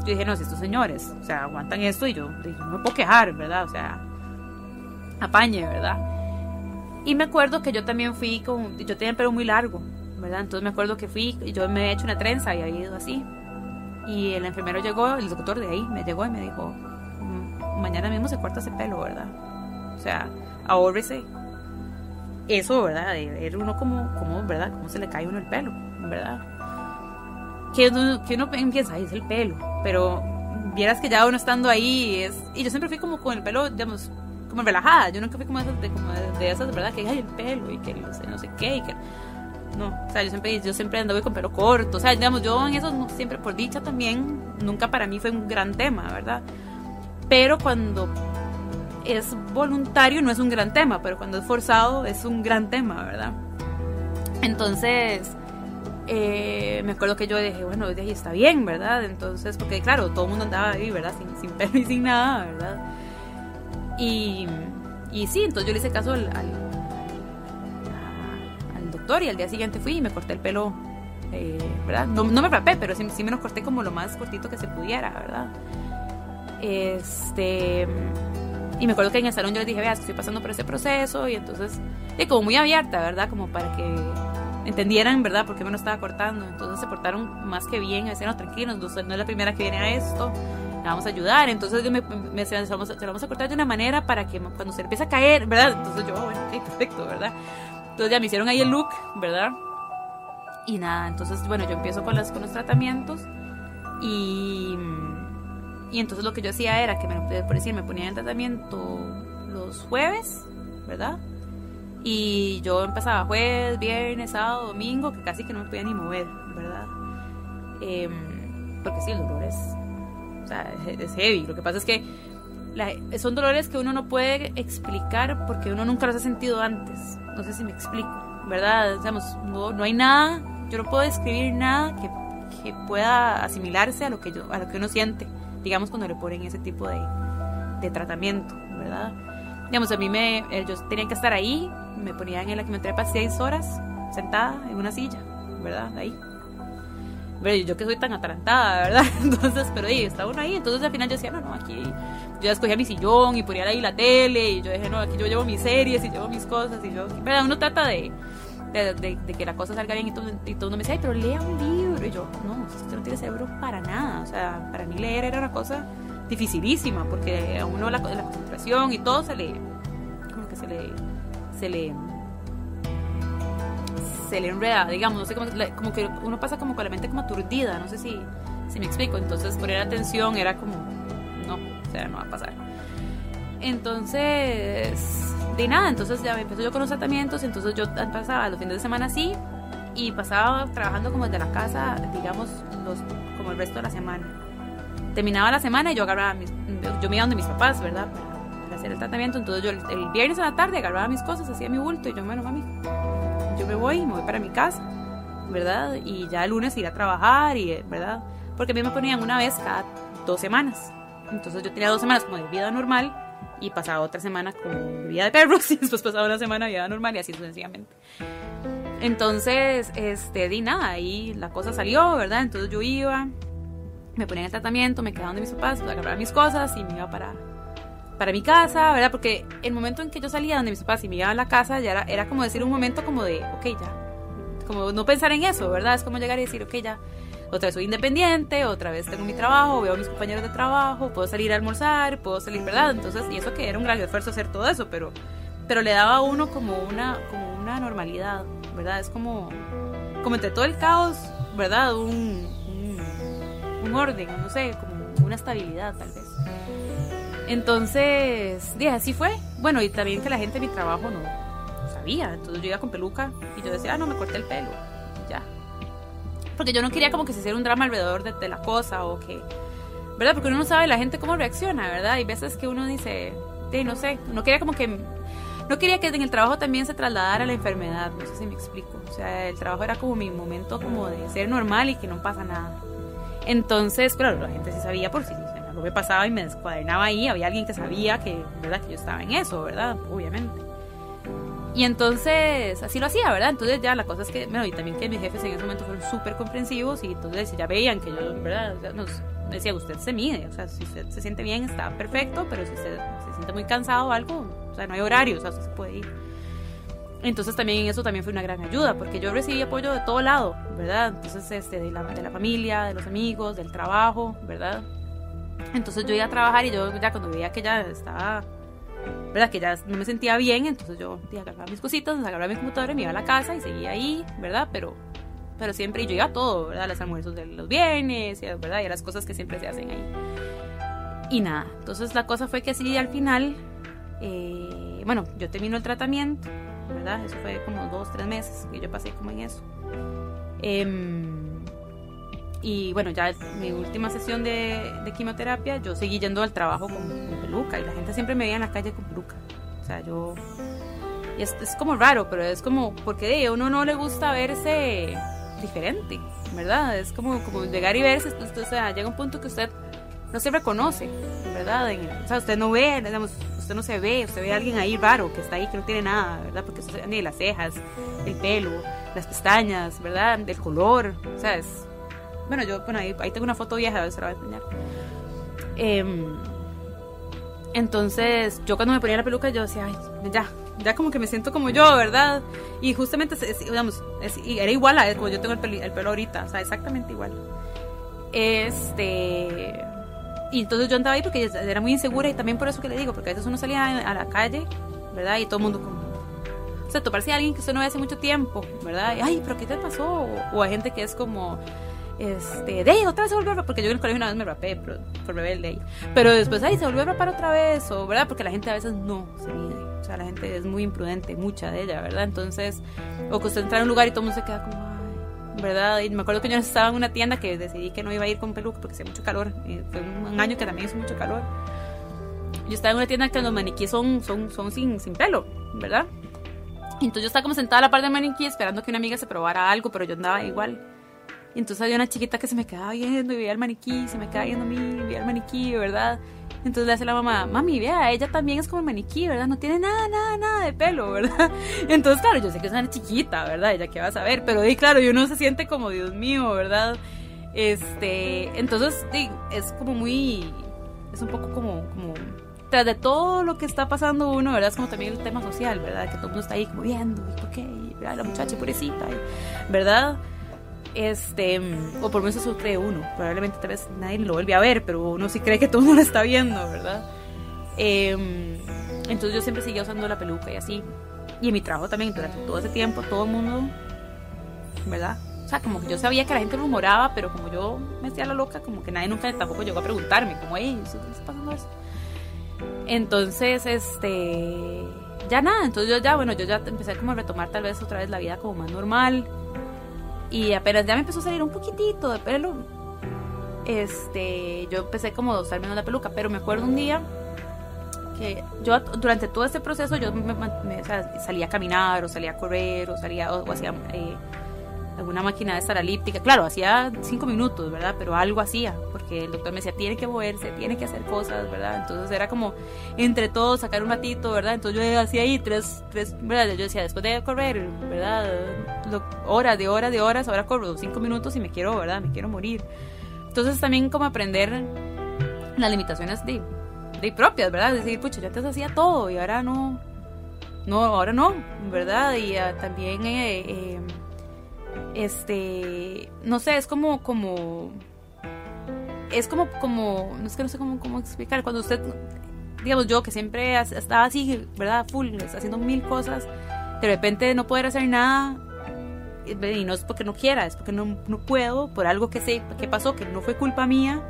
yo dije, no, si estos señores, o sea, aguantan esto y yo, yo no me puedo quejar, ¿verdad? O sea, apañe, ¿verdad? Y me acuerdo que yo también fui con, yo tenía el pelo muy largo, ¿verdad? Entonces me acuerdo que fui, yo me he hecho una trenza y había ido así. Y el enfermero llegó, el doctor de ahí me llegó y me dijo, mm, mañana mismo se corta ese pelo, ¿verdad? O sea, ahórrese. Eso, ¿verdad? De uno como, como, ¿verdad? Cómo se le cae uno el pelo, ¿verdad? Que uno, que uno empieza, ahí es el pelo, pero vieras que ya uno estando ahí es... Y yo siempre fui como con el pelo, digamos, como relajada. Yo nunca fui como, de, como de, esas, ¿verdad? Que hay el pelo y que no sé, no sé qué. Y que, no, o sea, yo siempre, yo siempre anduve con pelo corto. O sea, digamos, yo en eso siempre, por dicha también, nunca para mí fue un gran tema, ¿verdad? Pero cuando es voluntario no es un gran tema, pero cuando es forzado es un gran tema, ¿verdad? Entonces, eh, me acuerdo que yo dije, bueno, de ahí está bien, ¿verdad? Entonces, porque claro, todo el mundo andaba ahí, ¿verdad? Sin, sin pelo y sin nada, ¿verdad? Y, y sí, entonces yo le hice caso al, al, doctor y al día siguiente fui y me corté el pelo, eh, ¿verdad? No, no, me frapé, pero sí, sí, me lo corté como lo más cortito que se pudiera, ¿verdad? Este... Y me acuerdo que en el salón yo les dije, vea, estoy pasando por ese proceso y entonces, y como muy abierta, ¿verdad? Como para que entendieran, ¿verdad?, por qué me lo estaba cortando. Entonces se portaron más que bien, decían, no, tranquilos, no es la primera que viene a esto vamos a ayudar. Entonces me, me se, lo vamos, vamos a cortar de una manera para que cuando se empiece a caer, ¿verdad? Entonces yo, bueno, ok, perfecto, ¿verdad? Entonces ya me hicieron ahí el look, ¿verdad? Y nada, entonces, bueno, yo empiezo con, las, con los tratamientos y, y entonces lo que yo hacía era que, me, por decir, me ponía en tratamiento los jueves, ¿verdad? Y yo empezaba jueves, viernes, sábado, domingo, que casi que no me podía ni mover, ¿verdad? Em, porque sí, el dolor es o sea, es heavy. Lo que pasa es que son dolores que uno no puede explicar porque uno nunca los ha sentido antes. No sé si me explico, ¿verdad? no, no hay nada, yo no puedo describir nada que, pueda asimilarse a lo que, yo, a lo que uno siente, digamos, cuando le ponen ese tipo de, de tratamiento, ¿verdad? Digamos, a mí me, ellos tenían que estar ahí, me ponían en la quimioterapia seis horas, sentada en una silla, ¿verdad? Ahí yo que soy tan atarantada, ¿verdad? Entonces, pero ahí estaba uno ahí, entonces al final yo decía, no, no, aquí yo escogía mi sillón y ponía ahí la tele y yo dije, no, aquí yo llevo mis series y llevo mis cosas y yo, ¿verdad? Uno trata de, de, que la cosa salga bien y todo, y todo mundo me dice, pero lea un libro. Y yo, no, usted no tiene cerebro para nada. O sea, para mí leer era una cosa dificilísima porque a uno la, la concentración y todo se le, como que se le, se le se le enreda, digamos, no sé cómo, como que uno pasa como con la mente como aturdida, no sé si, si me explico, entonces poner atención era como, no, o sea, no va a pasar. Entonces, de nada, entonces ya me empezó yo con los tratamientos, entonces yo pasaba los fines de semana así y pasaba trabajando como desde la casa, digamos, los, como el resto de la semana. Terminaba la semana y yo agarraba mis, yo me iba donde mis papás, ¿verdad? Para, hacer el tratamiento, entonces yo el, viernes a la tarde agarraba mis cosas, hacía mi bulto y yo, bueno, mami, yo me voy, me voy para mi casa, ¿verdad? Y ya el lunes ir a trabajar y, ¿verdad? Porque a mí me ponían una vez cada dos semanas. Entonces yo tenía dos semanas como de vida normal y pasaba otra semana con vida de perros y después pasaba una semana de vida normal y así sucesivamente. Entonces, este, di nada, ahí la cosa salió, ¿verdad? Entonces yo iba, me ponía en el tratamiento, me quedaba donde mis papás, agarraba mis cosas y me iba para, para mi casa, ¿verdad? Porque el momento en que yo salía donde mis papás y me iba a la casa ya era, era como decir un momento como de, ok, ya. Como no pensar en eso, ¿verdad? Es como llegar y decir, ok, ya otra vez soy independiente, otra vez tengo mi trabajo, veo a mis compañeros de trabajo, puedo salir a almorzar, puedo salir, ¿verdad? Entonces, y eso que era un gran esfuerzo hacer todo eso, pero, pero le daba a uno como una, como una normalidad, ¿verdad? Es como, como entre todo el caos, ¿verdad? Un, un, orden, no sé, como una estabilidad tal vez. Entonces, dije, así fue. Bueno, y también que la gente de mi trabajo no sabía. Entonces yo iba con peluca y yo decía, ah, no, me corté el pelo. Ya, porque yo no quería como que se hiciera un drama alrededor de, la cosa o que, ¿verdad? Porque uno no sabe la gente cómo reacciona, ¿verdad? Hay veces que uno dice, sí, no sé, no quería como que, no quería que en el trabajo también se trasladara la enfermedad, no sé si me explico. O sea, el trabajo era como mi momento como de ser normal y que no pasa nada. Entonces, claro, la gente sí sabía por si algo me pasaba y me descuadernaba ahí, había alguien que sabía que, ¿verdad? Que yo estaba en eso, ¿verdad? Obviamente. Y entonces, así lo hacía, ¿verdad? Entonces ya la cosa es que, bueno, y también que mis jefes en ese momento fueron súper comprensivos y entonces ya veían que yo, ¿verdad? Nos decía, usted se mide, o sea, si usted se siente bien está perfecto, pero si usted se siente muy cansado o algo, o sea, no hay horario, o sea, usted se puede ir. Entonces también eso también fue una gran ayuda, porque yo recibí apoyo de todo lado, ¿verdad? Entonces, este, de la, de la familia, de los amigos, del trabajo, ¿verdad? Entonces yo iba a trabajar y yo ya cuando veía que ya estaba ¿verdad? Que ya no me sentía bien, entonces yo agarraba mis cositas, agarraba mi computadora y me iba a la casa y seguía ahí, ¿verdad? Pero, pero siempre, yo iba a todo, ¿verdad? Los almuerzos de los viernes, ¿verdad? Y a las cosas que siempre se hacen ahí. Y nada, entonces la cosa fue que así al final, eh, bueno, yo termino el tratamiento, ¿verdad? Eso fue como dos, tres meses que yo pasé como en eso. Eh, y bueno, ya mi última sesión de, quimioterapia, yo seguí yendo al trabajo con, peluca y la gente siempre me veía en la calle con peluca. O sea, yo... Y es, es como raro, pero es como, porque a uno no le gusta verse diferente, ¿verdad? Es como, como llegar y verse, o sea, llega un punto que usted no se reconoce, ¿verdad? o sea, usted no ve, digamos, usted no se ve, usted ve a alguien ahí raro que está ahí, que no tiene nada, ¿verdad? Porque usted ni las cejas, el pelo, las pestañas, ¿verdad? El color, o sea, es, bueno, yo, bueno, ahí, tengo una foto vieja, se la voy a enseñar. Em, entonces, yo cuando me ponía la peluca, yo decía, ay, ya, ya como que me siento como yo, ¿verdad? Y justamente, digamos, era igual a como yo tengo el pelo, el pelo ahorita, o sea, exactamente igual. Este. Y entonces yo andaba ahí porque era muy insegura y también por eso que le digo, porque a veces uno salía a la calle, ¿verdad? Y todo el mundo como. O sea, toparse a alguien que usted no ve hace mucho tiempo, ¿verdad? Y, ay, pero ¿qué te pasó? O, hay gente que es como este, de otra vez se volvió a rapar, porque yo en el colegio una vez me rapé por, por rebelde ahí. Pero después, ahí se volvió a rapar otra vez, o, ¿verdad? Porque la gente a veces no se mide. O sea, la gente es muy imprudente, mucha de ella, ¿verdad? Entonces, o que usted entra en un lugar y todo mundo se queda como, ay, ¿verdad? Y me acuerdo que yo estaba en una tienda que decidí que no iba a ir con peluca porque hacía mucho calor. Y fue un año que también hizo mucho calor. Yo estaba en una tienda que los maniquíes son, son, son sin, sin pelo, ¿verdad? Entonces yo estaba como sentada a la par del maniquí esperando que una amiga se probara algo, pero yo andaba igual. Y entonces había una chiquita que se me quedaba viendo y veía el maniquí, se me quedaba viendo a mí, veía el maniquí, ¿verdad? Entonces le hace la mamá, mami, vea, ella también es como el maniquí, ¿verdad? No tiene nada, nada, nada de pelo, ¿verdad? Entonces, claro, yo sé que es una chiquita, ¿verdad? Ella qué va a saber, pero y claro, y uno se siente como, Dios mío, ¿verdad? Este, entonces, es como muy, es un poco como, como, tras de todo lo que está pasando uno, ¿verdad? Es como también el tema social, ¿verdad? Que todo el mundo está ahí como viendo, ¿por qué? La muchacha pobrecita, ¿verdad? Este, o por lo menos eso cree uno, probablemente tal vez nadie lo vuelve a ver, pero uno sí cree que todo el mundo lo está viendo, ¿verdad? Em, entonces yo siempre seguía usando la peluca y así. Y en mi trabajo también, durante todo ese tiempo, todo el mundo, ¿verdad? o sea, como que yo sabía que la gente rumoraba, pero como yo me hacía la loca, como que nadie nunca tampoco llegó a preguntarme, como, hey, ¿qué está pasando eso? Entonces, este, ya nada, entonces yo ya, bueno, yo ya empecé como a retomar tal vez otra vez la vida como más normal. Y apenas ya me empezó a salir un poquitito de pelo, este, yo empecé como a usar menos la peluca, pero me acuerdo un día que yo durante todo este proceso yo me, salía a caminar o salía a correr o salía o, hacía eh, alguna máquina de estar elíptica. Claro, hacía cinco minutos, ¿verdad? Pero algo hacía, porque el doctor me decía, tiene que moverse, tiene que hacer cosas, ¿verdad? Entonces era como entre todos sacar un ratito, ¿verdad? Entonces yo hacía ahí tres, tres ¿verdad? Yo decía, después de correr, ¿verdad? Horas de horas de horas, ahora corro cinco minutos y me quiero, ¿verdad? Me quiero morir. Entonces también como aprender las limitaciones de, de propias, ¿verdad? Decir, pucha, yo antes hacía todo y ahora no, no, ahora no, ¿verdad? Y ah, también... Eh, eh, este, no sé, es como, como, es como, como, no es que no sé cómo, cómo explicar, cuando usted, digamos yo que siempre estaba así, ¿verdad? Full, haciendo mil cosas, de repente no poder hacer nada, y no es porque no quiera, es porque no, no puedo, por algo que sé, que pasó, que no fue culpa mía,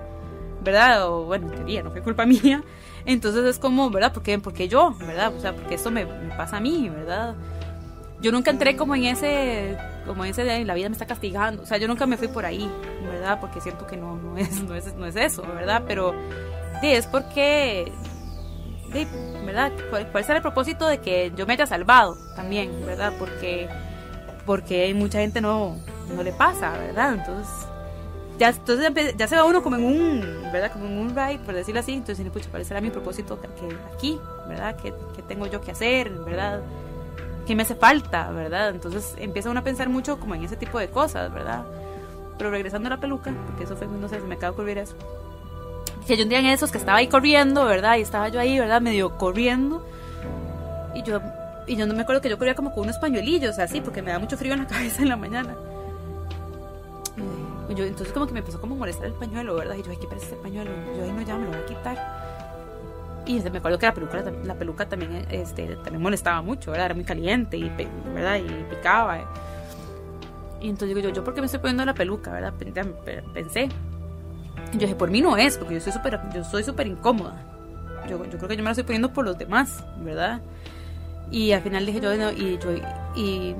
¿verdad? O bueno, en teoría no fue culpa mía. Entonces es como, ¿verdad? porque porque yo, ¿verdad? O sea, porque esto me, pasa a mí, ¿verdad? Yo nunca entré como en ese como ese de la vida me está castigando. O sea, yo nunca me fui por ahí, ¿verdad? Porque siento que no, no, es, no, es, no es eso, ¿verdad? Pero sí, es porque, sí, ¿verdad? ¿Cuál, ¿Cuál será el propósito de que yo me haya salvado también, ¿verdad? Porque, porque mucha gente no, no le pasa, ¿verdad? Entonces, ya, entonces ya se va uno como en un, ¿verdad? Como en un ride, por decirlo así. Entonces, pucha, ¿cuál será mi propósito que, aquí, ¿verdad? ¿Qué, ¿Qué tengo yo que hacer, ¿verdad? qué me hace falta, ¿verdad? Entonces empieza uno a pensar mucho como en ese tipo de cosas, ¿verdad? Pero regresando a la peluca, porque eso fue, no sé, se me acaba de ocurrir eso. Que yo un día en esos que estaba ahí corriendo, ¿verdad? Y estaba yo ahí, ¿verdad? Medio corriendo. Y yo, y yo no me acuerdo que yo corría como con unos pañuelillos, así, porque me da mucho frío en la cabeza en la mañana. Y entonces como que me empezó como a molestar el pañuelo, ¿verdad? Y yo, ay, ¿qué parece este pañuelo? yo, ay, no, ya me lo voy a quitar. Y me acuerdo que la peluca, la peluca también, este, también molestaba mucho, ¿verdad? Era muy caliente y, ¿verdad? y picaba. Y entonces digo yo, ¿yo por qué me estoy poniendo la peluca, verdad? Pensé. yo dije, por mí no es, porque yo soy súper yo soy súper incómoda. Yo, yo creo que yo me la estoy poniendo por los demás, ¿verdad? Y al final dije yo, y yo, y,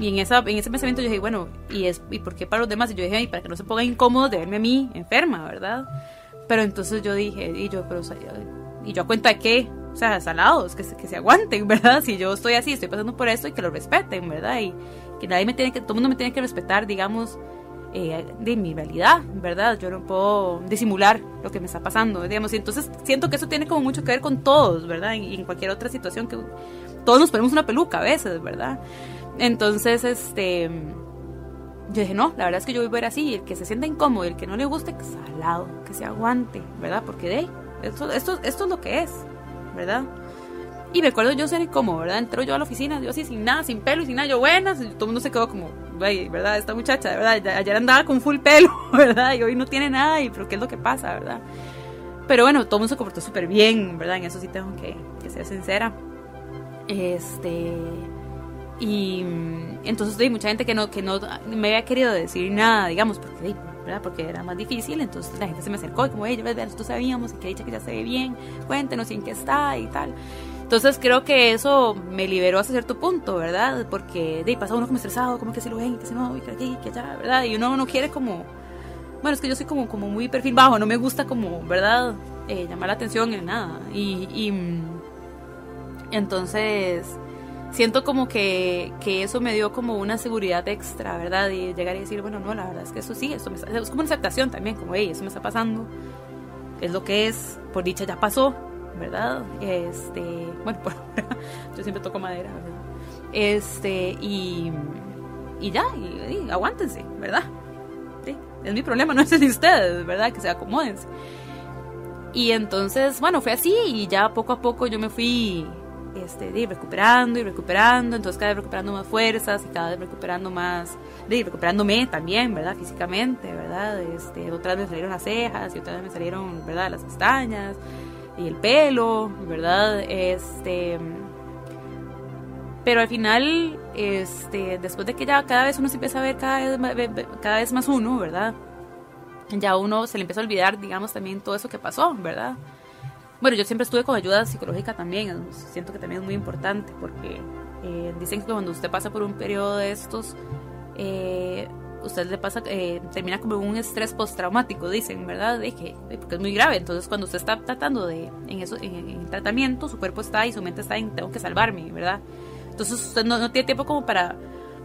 y, en, esa, en ese pensamiento yo dije, bueno, ¿y, es, ¿y por qué para los demás? Y yo dije, para que no se pongan incómodos de verme a mí enferma, ¿verdad? Pero entonces yo dije, y yo, pero, o sea, y yo a cuenta de qué, o sea, salados, que que se aguanten, ¿verdad? Si yo estoy así, estoy pasando por esto y que lo respeten, ¿verdad? Y que nadie me tiene que, todo el mundo me tiene que respetar, digamos, eh, de mi realidad, ¿verdad? Yo no puedo disimular lo que me está pasando, digamos, y entonces siento que eso tiene como mucho que ver con todos, ¿verdad? Y, en cualquier otra situación que todos nos ponemos una peluca a veces, ¿verdad? Entonces, este, yo dije, no, la verdad es que yo voy a ver así, el que se sienta incómodo, el que no le guste, salado, que se aguante, ¿verdad? Porque de esto, esto, esto es lo que es, ¿verdad? Y me acuerdo yo ser como, ¿verdad? Entró yo a la oficina, yo así sin nada, sin pelo y sin nada, yo buenas, y todo el mundo se quedó como, ¿verdad? Esta muchacha, ¿verdad? Ayer andaba con full pelo, ¿verdad? Y hoy no tiene nada, y pero ¿qué es lo que pasa, ¿verdad? Pero bueno, todo el mundo se comportó súper bien, ¿verdad? En eso sí tengo que, que ser sincera. Este. Y entonces hay mucha gente que no, que no me había querido decir nada, digamos, porque porque era más difícil, entonces la gente se me acercó y como, hey, nosotros sabíamos que dicha que ya se ve bien, cuéntenos en qué está y tal. Entonces creo que eso me liberó hasta cierto punto, ¿verdad? Porque de pasa uno como estresado, como que se lo ven, que se no, y allá, ¿verdad? Y uno no quiere como, bueno, es que yo soy como, como muy perfil bajo, no me gusta como, ¿verdad? Eh, llamar la atención en nada. Y, y mm, entonces siento como que, que, eso me dio como una seguridad extra, ¿verdad? Y llegar y decir, bueno, no, la verdad es que eso sí, eso me es como una aceptación también, como, hey, eso me está pasando, es lo que es, por dicha ya pasó, ¿verdad? Este, bueno, yo siempre toco madera, ¿verdad? Este, y, y ya, y, aguántense, ¿verdad? Sí, es mi problema, no es el de ustedes, ¿verdad? Que se acomoden. Y entonces, bueno, fue así y ya poco a poco yo me fui este, de recuperando y recuperando, entonces cada vez recuperando más fuerzas y cada vez recuperando más, de recuperándome también, ¿verdad? Físicamente, ¿verdad? Este, otras me salieron las cejas y otras me salieron, ¿verdad? Las pestañas y el pelo, ¿verdad? Este, Pero al final, este, después de que ya cada vez uno se empieza a ver cada vez, cada vez más uno, ¿verdad? Ya uno se le empieza a olvidar, digamos, también todo eso que pasó, ¿verdad? Bueno, yo siempre estuve con ayuda psicológica también, siento que también es muy importante porque eh, dicen que cuando usted pasa por un periodo de estos, eh, usted le pasa, eh, termina como un estrés postraumático, dicen, ¿verdad? De que, porque es muy grave. Entonces, cuando usted está tratando de, en, eso, en, tratamiento, su cuerpo está y su mente está en, tengo que salvarme, ¿verdad? Entonces, usted no tiene tiempo como para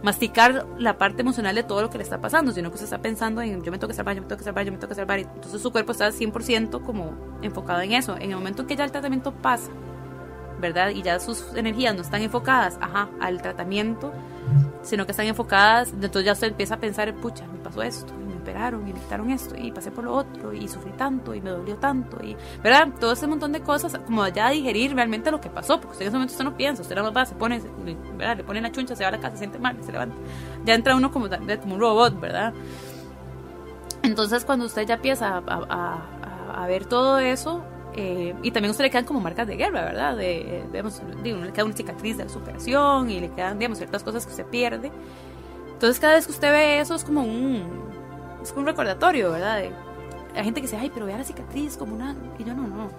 masticar la parte emocional de todo lo que le está pasando, sino que usted está pensando en yo me tengo que salvar, yo me tengo que salvar, yo me tengo que salvar. Entonces, su cuerpo está 100% como enfocado en eso. En el momento en que ya el tratamiento pasa, ¿verdad? Y ya sus energías no están enfocadas, ajá, al tratamiento, sino que están enfocadas, entonces ya usted empieza a pensar, pucha, me pasó esto, operaron, y me quitaron esto, y pasé por lo otro, y sufrí tanto, y me dolió tanto, y, ¿verdad? Todo ese montón de cosas, como ya digerir realmente lo que pasó, porque usted en ese momento usted no piensa, usted nada más va, se pone, ¿verdad? Le pone la chuncha, se va a la casa, se siente mal, se levanta. Ya entra uno como, como un robot, ¿verdad? Entonces cuando usted ya empieza a, a, a ver todo eso, eh, y también a usted le quedan como marcas de guerra, ¿verdad? De, digamos, le queda una cicatriz de la superación y le quedan, digamos, ciertas cosas que se pierde. Entonces, cada vez que usted ve eso es como un, es como un recordatorio, ¿verdad? De, hay gente que dice, ay, pero vea la cicatriz como una... Y yo, no, no.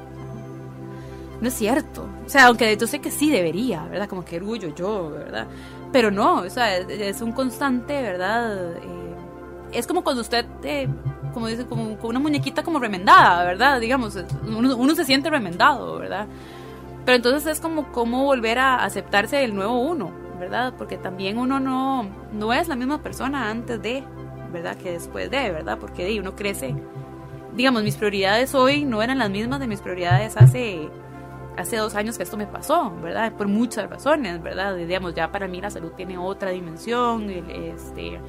No es cierto. O sea, aunque yo sé que sí debería, ¿verdad? Como que orgullo yo, ¿verdad? Pero no, o sea, es, un constante, ¿verdad? Eh, es como cuando usted... Eh, como dice, como, una muñequita como remendada, ¿verdad? Digamos, uno, se siente remendado, ¿verdad? Pero entonces es como cómo volver a aceptarse el nuevo uno, ¿verdad? Porque también uno no, no es la misma persona antes de, ¿verdad? Que después de, ¿verdad? Porque uno crece. Digamos, mis prioridades hoy no eran las mismas de mis prioridades hace, hace dos años que esto me pasó, ¿verdad? Por muchas razones, ¿verdad? Digamos, ya para mí la salud tiene otra dimensión, este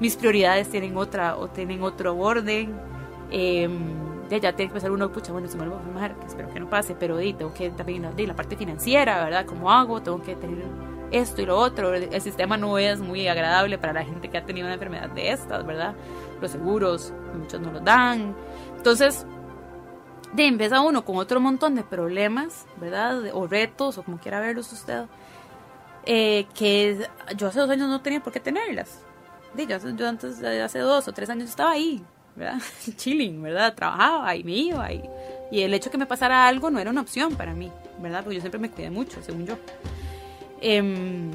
mis prioridades tienen otra o tienen otro orden. Eh, ya, ya tiene que pensar uno, pucha, bueno, si me vuelvo a que espero que no pase, pero di, tengo que también de la parte financiera, ¿verdad? ¿Cómo hago? Tengo que tener esto y lo otro. El sistema no es muy agradable para la gente que ha tenido una enfermedad de estas, ¿verdad? Los seguros, muchos no los dan. Entonces, de empieza uno con otro montón de problemas, ¿verdad? O retos, o como quiera verlos usted, eh, que yo hace dos años no tenía por qué tenerlas, yo, yo antes, hace dos o tres años estaba ahí, ¿verdad? Chilling, ¿verdad? Trabajaba y me iba. Y, y el hecho de que me pasara algo no era una opción para mí, ¿verdad? Porque yo siempre me cuidé mucho, según yo. Em,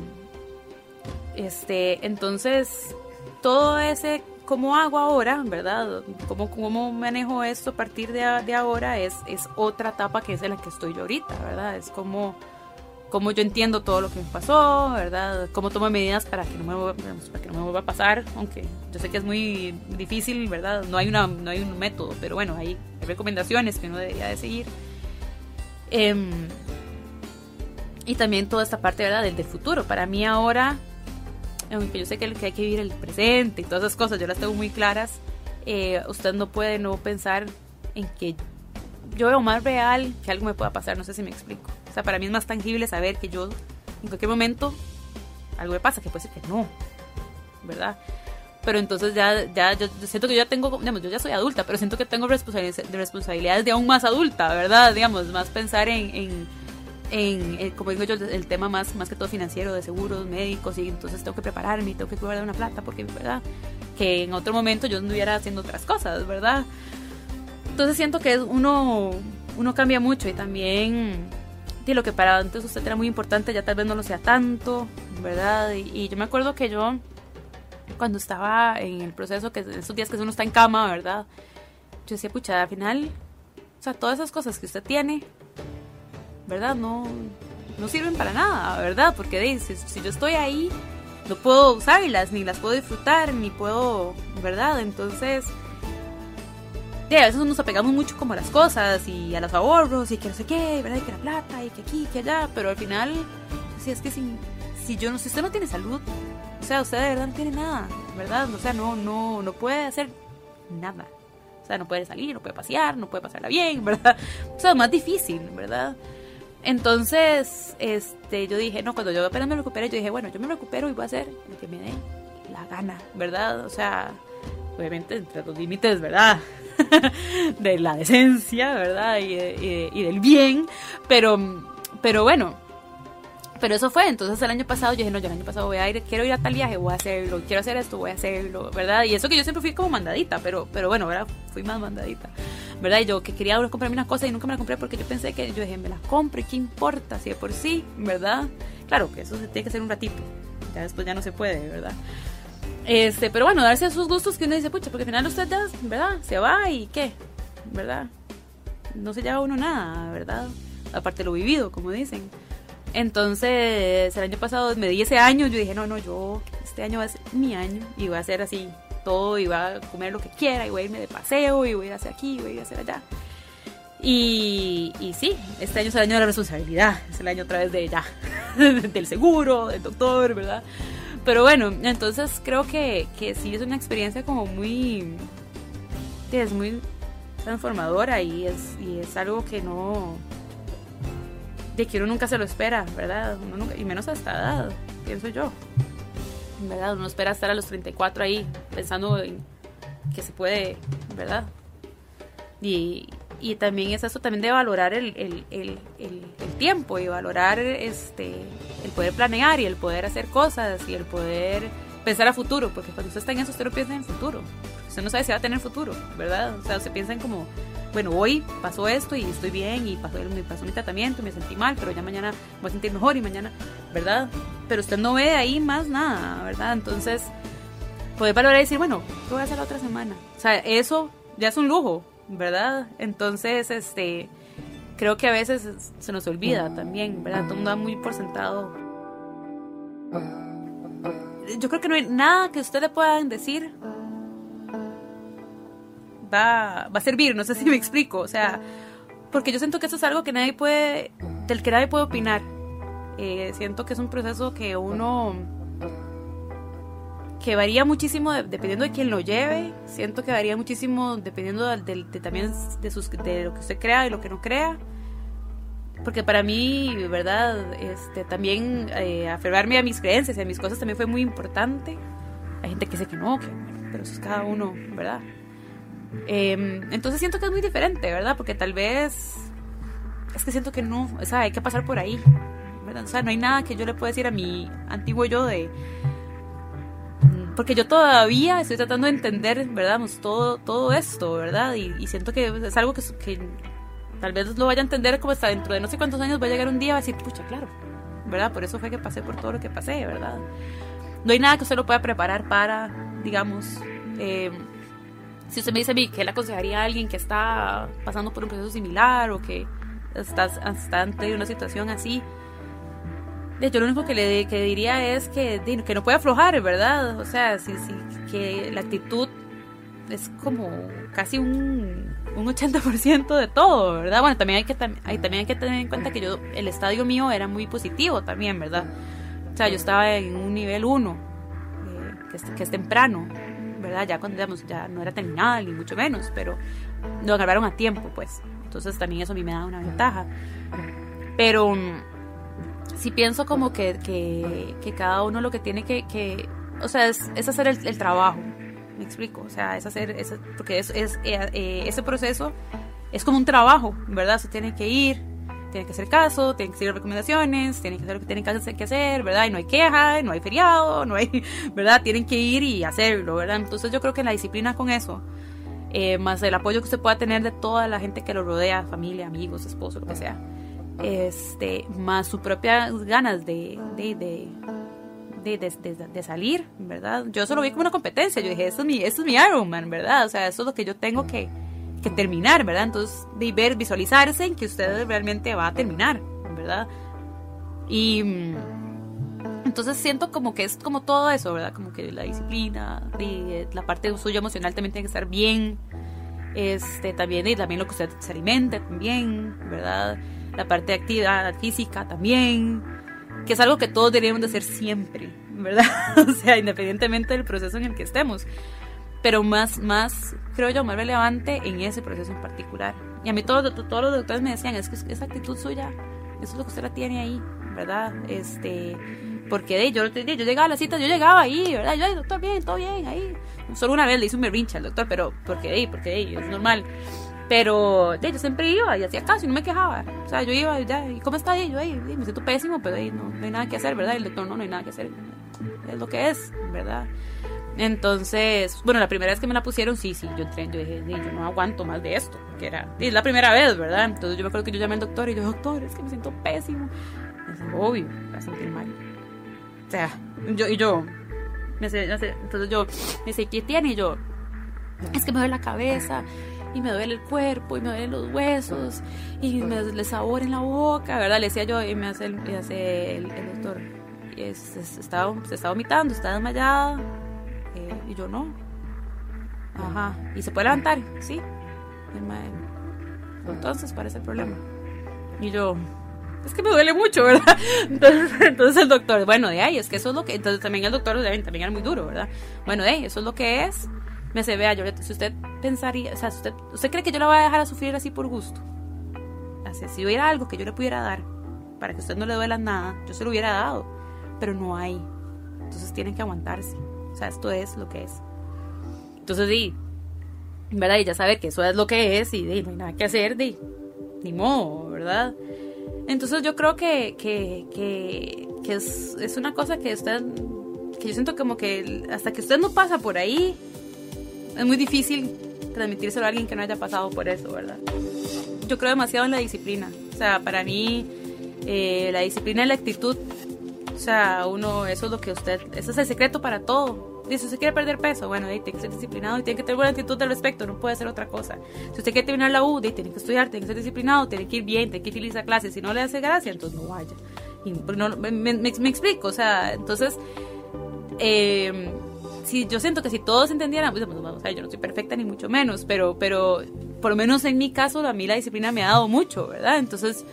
este, entonces, todo ese cómo hago ahora, ¿verdad? Cómo, cómo manejo esto a partir de, de, ahora es, es otra etapa que es en la que estoy yo ahorita, ¿verdad? Es como cómo yo entiendo todo lo que me pasó, ¿verdad? Cómo tomo medidas para que no me, vuelva, para que no me vuelva a pasar, aunque yo sé que es muy difícil, ¿verdad? No hay, una, no hay un método, pero bueno, hay recomendaciones que uno debería de seguir. Em, y también toda esta parte, ¿verdad? Del, del futuro. Para mí ahora, aunque yo sé que, hay que vivir el presente y todas esas cosas, yo las tengo muy claras, eh, usted no puede no pensar en que yo veo más real que algo me pueda pasar, no sé si me explico. O sea, para mí es más tangible saber que yo en cualquier momento algo me pasa, que puede ser que no, ¿verdad? Pero entonces ya, ya yo siento que yo ya tengo, digamos, yo ya soy adulta, pero siento que tengo responsabilidades, responsabilidades de aún más adulta, ¿verdad? Digamos, más pensar en, en, como digo yo, el tema más, más que todo financiero, de seguros, médicos, y entonces tengo que prepararme, tengo que de una plata, porque, ¿verdad? Que en otro momento yo anduviera haciendo otras cosas, ¿verdad? Entonces siento que uno, uno cambia mucho y también y lo que para antes usted era muy importante ya tal vez no lo sea tanto, ¿verdad? Y, yo me acuerdo que yo, cuando estaba en el proceso, que esos días que uno está en cama, ¿verdad? Yo decía, pucha, al final, o sea, todas esas cosas que usted tiene, ¿verdad? No, no sirven para nada, ¿verdad? Porque si, si yo estoy ahí, no puedo usarlas, ni las puedo disfrutar, ni puedo, ¿verdad? Entonces a veces nos apegamos mucho como a las cosas y a los ahorros y que no sé qué, ¿verdad? Y que la plata y que aquí, que allá, pero al final, si es que si, si yo si usted no tiene salud, o sea, usted de verdad no tiene nada, ¿verdad? O sea, no, no, no puede hacer nada. O sea, no puede salir, no puede pasear, no puede pasarla bien, ¿verdad? O sea, más difícil, ¿verdad? Entonces, este, yo dije, no, cuando yo apenas me recupere, yo dije, bueno, yo me recupero y voy a hacer lo que me dé la gana, ¿verdad? O sea, obviamente entre los límites, ¿verdad? de la decencia, ¿verdad? Y, y, del bien, pero, pero bueno, pero eso fue, entonces el año pasado yo dije, no, yo el año pasado voy a ir, quiero ir a tal viaje, voy a hacerlo, quiero hacer esto, voy a hacerlo, ¿verdad? Y eso que yo siempre fui como mandadita, pero, pero bueno, ¿verdad? Fui más mandadita, ¿verdad? Y yo que quería comprarme una cosa y nunca me la compré porque yo pensé que yo dije, me la compro y qué importa, si de por sí, ¿verdad? Claro que eso se tiene que hacer un ratito, ya después ya no se puede, ¿verdad? Este, pero bueno, darse esos gustos que uno dice, pucha, porque al final usted ya, ¿verdad? Se va y qué, ¿verdad? No se lleva uno nada, ¿verdad? Aparte lo vivido, como dicen. Entonces, el año pasado me di ese año, yo dije, no, no, yo, este año va a ser mi año y voy a hacer así todo y voy a comer lo que quiera y voy a irme de paseo y voy a hacer aquí y voy a hacer allá. Y, y sí, este año es el año de la responsabilidad, es el año otra vez de ya, del seguro, del doctor, ¿verdad? Pero bueno, entonces creo que, que sí es una experiencia como muy, es muy transformadora y es, y es algo que no, de que uno nunca se lo espera, ¿verdad? y menos a esta edad, pienso yo. ¿Verdad? Uno espera estar a los 34 ahí pensando en que se puede, ¿verdad? Y, y también es eso también de valorar el, el, el, tiempo y valorar este el poder planear y el poder hacer cosas y el poder pensar a futuro, porque cuando usted está en eso usted no piensa en futuro. Usted no sabe si va a tener futuro, ¿verdad? O sea, usted piensa en como bueno, hoy pasó esto y estoy bien y pasó, pasó mi tratamiento, me sentí mal, pero ya mañana voy a sentir mejor y mañana, ¿verdad? Pero usted no ve ahí más nada, ¿verdad? Entonces, puede valorar y decir, bueno, ¿qué voy a hacer la otra semana? O sea, eso ya es un lujo, ¿verdad? Entonces, este, creo que a veces se nos olvida también, ¿verdad? Todo mundo da muy por sentado. Yo creo que no hay nada que usted le puedan decir va, a servir, no sé si me explico, o sea, porque yo siento que eso es algo que nadie puede, del que nadie puede opinar. Eh, siento que es un proceso que uno que varía muchísimo dependiendo de quién lo lleve, siento que varía muchísimo dependiendo de, también de, sus, de lo que usted crea y lo que no crea. Porque para mí, ¿verdad? Este, también eh, aferrarme a mis creencias y a mis cosas también fue muy importante. Hay gente que dice que no, que, pero eso es cada uno, ¿verdad? Em, entonces siento que es muy diferente, ¿verdad? Porque tal vez es que siento que no, o sea, hay que pasar por ahí, ¿verdad? O sea, no hay nada que yo le pueda decir a mi antiguo yo de... Mm, porque yo todavía estoy tratando de entender, ¿verdad? Pues todo, todo esto, ¿verdad? Y, siento que es algo que, que, tal vez lo vaya a entender como hasta dentro de no sé cuántos años va a llegar un día y va a decir, pucha, claro, ¿verdad? Por eso fue que pasé por todo lo que pasé, ¿verdad? No hay nada que usted lo pueda preparar para, digamos, eh, si usted me dice a mí que le aconsejaría a alguien que está pasando por un proceso similar o que está, está ante una situación así, yo lo único que le que diría es que, que no puede aflojar, ¿verdad? O sea, sí, sí, que la actitud es como casi un, un 80% de todo, ¿verdad? Bueno, también hay, que, hay, también hay que tener en cuenta que yo, el estadio mío era muy positivo también, ¿verdad? O sea, yo estaba en un nivel 1, eh, que, es, que es temprano, ¿verdad? Ya cuando digamos, ya no era terminal, ni mucho menos, pero lo agarraron a tiempo, pues. Entonces también eso a mí me da una ventaja. Pero mm, sí pienso como que, que, cada uno lo que tiene que, que o sea, es, hacer el, trabajo, me explico, o sea, es hacer, es, porque es, es eh, eh, ese proceso es como un trabajo, ¿verdad? Se tiene que ir, tiene que hacer caso, tiene que seguir recomendaciones, tiene que hacer lo que tienen que hacer, ¿verdad? Y no hay queja, no hay feriado, no hay, ¿verdad? Tienen que ir y hacerlo, ¿verdad? Entonces yo creo que la disciplina con eso, eh, más el apoyo que usted pueda tener de toda la gente que lo rodea, familia, amigos, esposo, lo que sea, este, más sus propias ganas de, de, de, de, de, salir, ¿verdad? Yo solo vi como una competencia, yo dije, esto es mi, esto es mi Ironman, ¿verdad? O sea, eso es lo que yo tengo que que terminar, ¿verdad? Entonces, de ver, visualizarse en que usted realmente va a terminar, ¿verdad? Y mm, entonces siento como que es como todo eso, ¿verdad? Como que la disciplina, y la parte suya emocional también tiene que estar bien, este, también, y también lo que usted se alimente también, ¿verdad? La parte de actividad física también, que es algo que todos deberíamos de hacer siempre, ¿verdad? o sea, independientemente del proceso en el que estemos pero más, más, creo yo, más relevante en ese proceso en particular. Y a mí todos, todos los doctores me decían, es que esa actitud suya, eso es lo que usted la tiene ahí, ¿verdad? Este, porque de, yo, yo llegaba a la cita, yo llegaba ahí, ¿verdad? Yo, doctor, bien, todo bien, ahí. Solo una vez le hice un berrinche al doctor, pero porque de, porque de, es normal. Pero yo siempre iba y hacía caso y no me quejaba. O sea, yo iba ya, ¿y cómo está? Y yo, me siento pésimo, pero no, no, hay nada que hacer, ¿verdad? El doctor, no, no hay nada que hacer. Es lo que es, ¿verdad? Entonces, bueno, la primera vez que me la pusieron, sí, sí, yo entré, yo dije, yo no aguanto más de esto, que era, es la primera vez, ¿verdad? Entonces yo me acuerdo que yo llamé al doctor y yo, doctor, es que me siento pésimo. Es obvio, a sentir mal. O sea, yo, y yo, me sé, entonces yo, me sé, ¿qué tiene? Y yo, es que me duele la cabeza, y me duele el cuerpo, y me duelen los huesos, y me duele sabor en la boca, ¿verdad? Le decía yo, y me hace el, me hace el, doctor, y es, estaba, se estaba vomitando, estaba desmayada, eh, y yo no. Ajá, ¿y se puede levantar? Sí. Entonces, ¿cuál es el problema? Y yo, es que me duele mucho, ¿verdad? Entonces, el doctor, bueno, de ahí, es que eso es lo que, entonces también el doctor también era muy duro, ¿verdad? Bueno, de ahí, eso es lo que es. Me hace, vea, yo, si usted pensaría, o sea, usted, usted cree que yo la voy a dejar a sufrir así por gusto. Así, si hubiera algo que yo le pudiera dar para que usted no le duela nada, yo se lo hubiera dado, pero no hay. Entonces tienen que aguantarse. O sea, esto es lo que es. Entonces, di, ¿verdad? Y ya sabe que eso es lo que es y di, no hay nada que hacer, di, ni modo, ¿verdad? Entonces yo creo que, que, que, que es, es, una cosa que usted, que yo siento como que hasta que usted no pasa por ahí, es muy difícil transmitírselo a alguien que no haya pasado por eso, ¿verdad? Yo creo demasiado en la disciplina. O sea, para mí eh, la disciplina y la actitud, o sea, uno, eso es lo que usted, eso es el secreto para todo. Dice, usted quiere perder peso, bueno, tiene que ser disciplinado y tiene que tener buena actitud al respecto, no puede hacer otra cosa. Si usted quiere terminar la U, tiene que estudiar, tiene que ser disciplinado, tiene que ir bien, tiene que ir feliz a clase. Si no le hace gracia, entonces no vaya. Y no, me, explico, o sea, entonces, eh, si yo siento que si todos entendieran, pues, sea, yo no soy perfecta ni mucho menos, pero, pero por lo menos en mi caso, a mí la disciplina me ha dado mucho, ¿verdad? Entonces,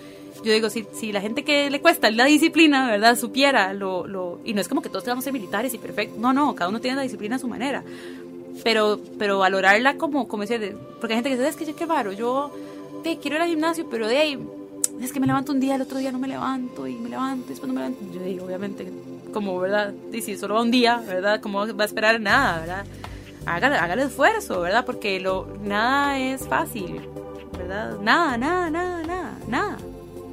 yo digo, si, si la gente que le cuesta la disciplina, ¿verdad? Supiera lo, lo... Y no es como que todos vamos a ser militares y perfecto. No, no, cada uno tiene la disciplina a su manera. Pero, pero valorarla como, como decir, porque hay gente que dice, es que yo qué raro, yo te quiero ir al gimnasio, pero de ahí, es que me levanto un día, el otro día no me levanto, y me levanto, y después no me levanto. Yo digo, obviamente, como, ¿verdad? Y si solo va un día, ¿verdad? ¿Cómo va a esperar nada, ¿verdad? Haga, haga el esfuerzo, ¿verdad? Porque lo, nada es fácil, ¿verdad? Nada, nada, nada, nada, nada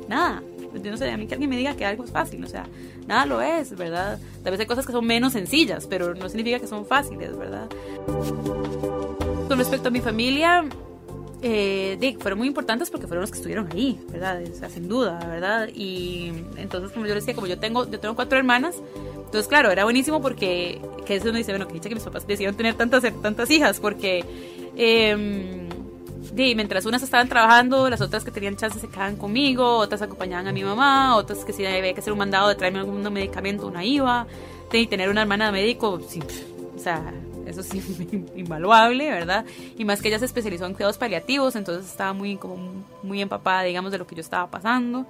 nada. Yo no sé, a mí que alguien me diga que algo es fácil, o sea, nada lo es, ¿verdad? Tal vez hay cosas que son menos sencillas, pero no significa que son fáciles, ¿verdad? Con respecto a mi familia, eh, fueron muy importantes porque fueron los que estuvieron ahí, ¿verdad? O sea, sin duda, ¿verdad? Y entonces, como yo decía, como yo tengo, yo tengo cuatro hermanas, entonces, claro, era buenísimo porque, que eso uno dice, bueno, que dice que mis papás decidieron tener tantas, tantas hijas, porque... Eh, y mientras unas estaban trabajando, las otras que tenían chance se quedaban conmigo, otras acompañaban a mi mamá, otras que si había que hacer un mandado de traerme algún medicamento, una iba. Y tener una hermana médico, sí, o sea, eso sí, invaluable, ¿verdad? Y más que ella se especializó en cuidados paliativos, entonces estaba muy, como muy empapada, digamos, de lo que yo estaba pasando.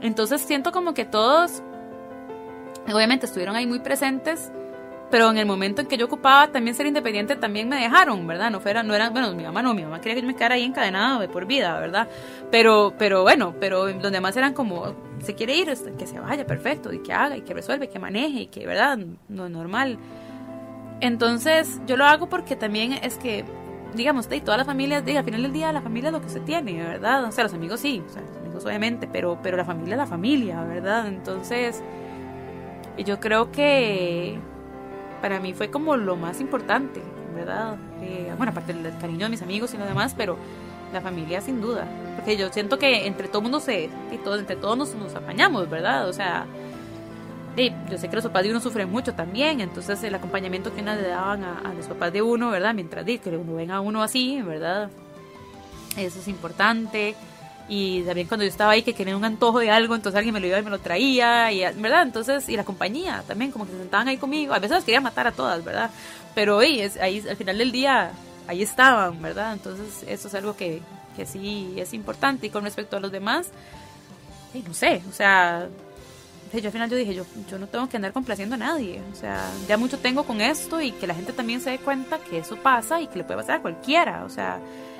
Entonces siento como que todos, obviamente, estuvieron ahí muy presentes pero en el momento en que yo ocupaba también ser independiente, también me dejaron, ¿verdad? No fuera, no eran, bueno, mi mamá no, mi mamá quería que yo me quedara ahí encadenado de por vida, ¿verdad? Pero, pero bueno, pero los demás eran como, se quiere ir, este, que se vaya, perfecto, y que haga, y que resuelve, que maneje, y que, ¿verdad? No es normal. Entonces, yo lo hago porque también es que, digamos, de todas las familias, al final del día, la familia es lo que se tiene, ¿verdad? O sea, los amigos sí, o sea, los amigos obviamente, pero, pero la familia es la familia, ¿verdad? Entonces, yo creo que para mí fue como lo más importante, ¿verdad? Eh, bueno, aparte del cariño de mis amigos y lo demás, pero la familia sin duda. Porque yo siento que entre todo mundo se, y todo, entre todos nos, nos apañamos, ¿verdad? O sea, yo sé que los papás de uno sufren mucho también, entonces el acompañamiento que uno le daban a, los papás de uno, ¿verdad? Mientras que uno venga a uno así, ¿verdad? Eso es importante. Y también cuando yo estaba ahí que quería un antojo de algo, entonces alguien me lo iba y me lo traía, y, ¿verdad? Entonces, y la compañía también, como que se sentaban ahí conmigo. A veces las quería matar a todas, ¿verdad? Pero es, ahí al final del día, ahí estaban, ¿verdad? Entonces, eso es algo que, que sí es importante. Y con respecto a los demás, no sé, o sea, yo al final yo dije, yo, yo no tengo que andar complaciendo a nadie. O sea, ya mucho tengo con esto y que la gente también se dé cuenta que eso pasa y que le puede pasar a cualquiera. O sea,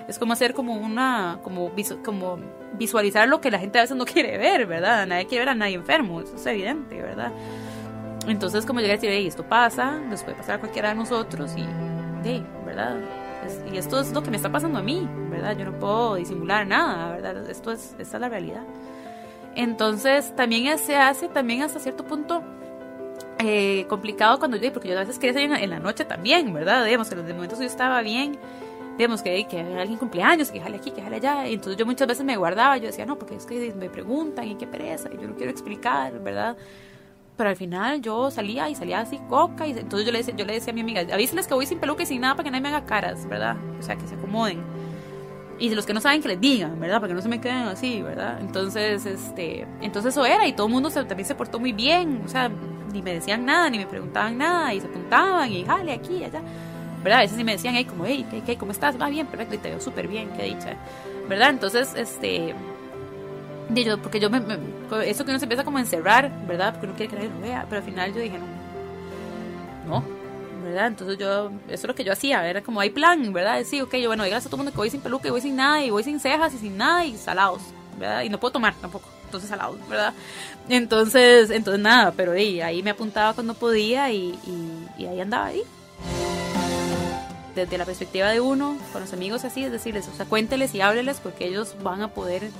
es como hacer como una, como, como visualizar lo que la gente a veces no quiere ver, ¿verdad? Nadie quiere ver a nadie enfermo, eso es evidente, ¿verdad? Entonces, como llegar a decir, esto pasa, nos puede pasar a cualquiera de nosotros y, hey, ¿verdad? y esto es lo que me está pasando a mí, ¿verdad? Yo no puedo disimular nada, ¿verdad? Esto es, esta es la realidad. Entonces, también se hace también hasta cierto punto eh, complicado cuando yo, porque yo a veces quería salir en la noche también, ¿verdad? Digamos, en los momentos yo estaba bien, digamos que, que alguien cumpleaños, que jale aquí, que jale allá. Y entonces yo muchas veces me guardaba, yo decía, no, porque es que me preguntan y qué pereza, y yo no quiero explicar, ¿verdad? Pero al final yo salía y salía así coca, y entonces yo le decía, yo le decía a mi amiga, avísenles que voy sin peluca y sin nada para que nadie me haga caras, ¿verdad? O sea, que se acomoden. Y los que no saben que les digan, ¿verdad? Para que no se me queden así, ¿verdad? Entonces, este, entonces eso era y todo el mundo también se portó muy bien, o sea, ni me decían nada, ni me preguntaban nada, y se apuntaban y jale aquí allá. ¿Verdad? A veces sí me decían, hey, como, hey, ¿qué, ¿cómo estás? Va bien, perfecto, y te veo súper bien, qué dicha, ¿verdad? Entonces, este, yo, porque yo me, eso que uno se empieza como a encerrar, ¿verdad? Porque uno quiere que nadie lo vea, pero al final yo dije, no, no, ¿verdad? Entonces yo, eso es lo que yo hacía, era como hay plan, ¿verdad? Sí, ok, yo, bueno, digas a todo el mundo que voy sin peluca y voy sin nada, y voy sin cejas y sin nada, y salados, ¿verdad? Y no puedo tomar tampoco, entonces salados, ¿verdad? Entonces, entonces nada, pero ahí me apuntaba cuando podía y, y, y ahí andaba ahí desde la perspectiva de uno, con los amigos así, es decirles, o sea, cuénteles y hábleles porque ellos van a poder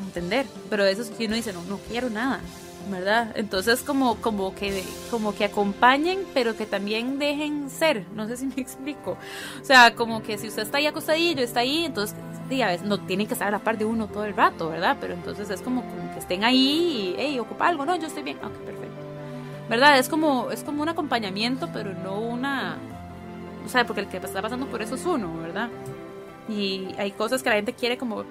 entender. Pero eso si uno dice, no, no quiero nada, ¿verdad? Entonces como, como, que, como que acompañen, pero que también dejen ser, no sé si me explico. O sea, como que si usted está ahí acostadillo, está ahí, entonces, sí, veces no tienen que estar a la par de uno todo el rato, ¿verdad? Pero entonces es como, como que estén ahí y, hey, ocupa algo, no, yo estoy bien, ok, perfecto. ¿Verdad? Es como, es como un acompañamiento, pero no una o sea, porque el que está pasando por eso es uno, ¿verdad? Y hay cosas que la gente quiere como,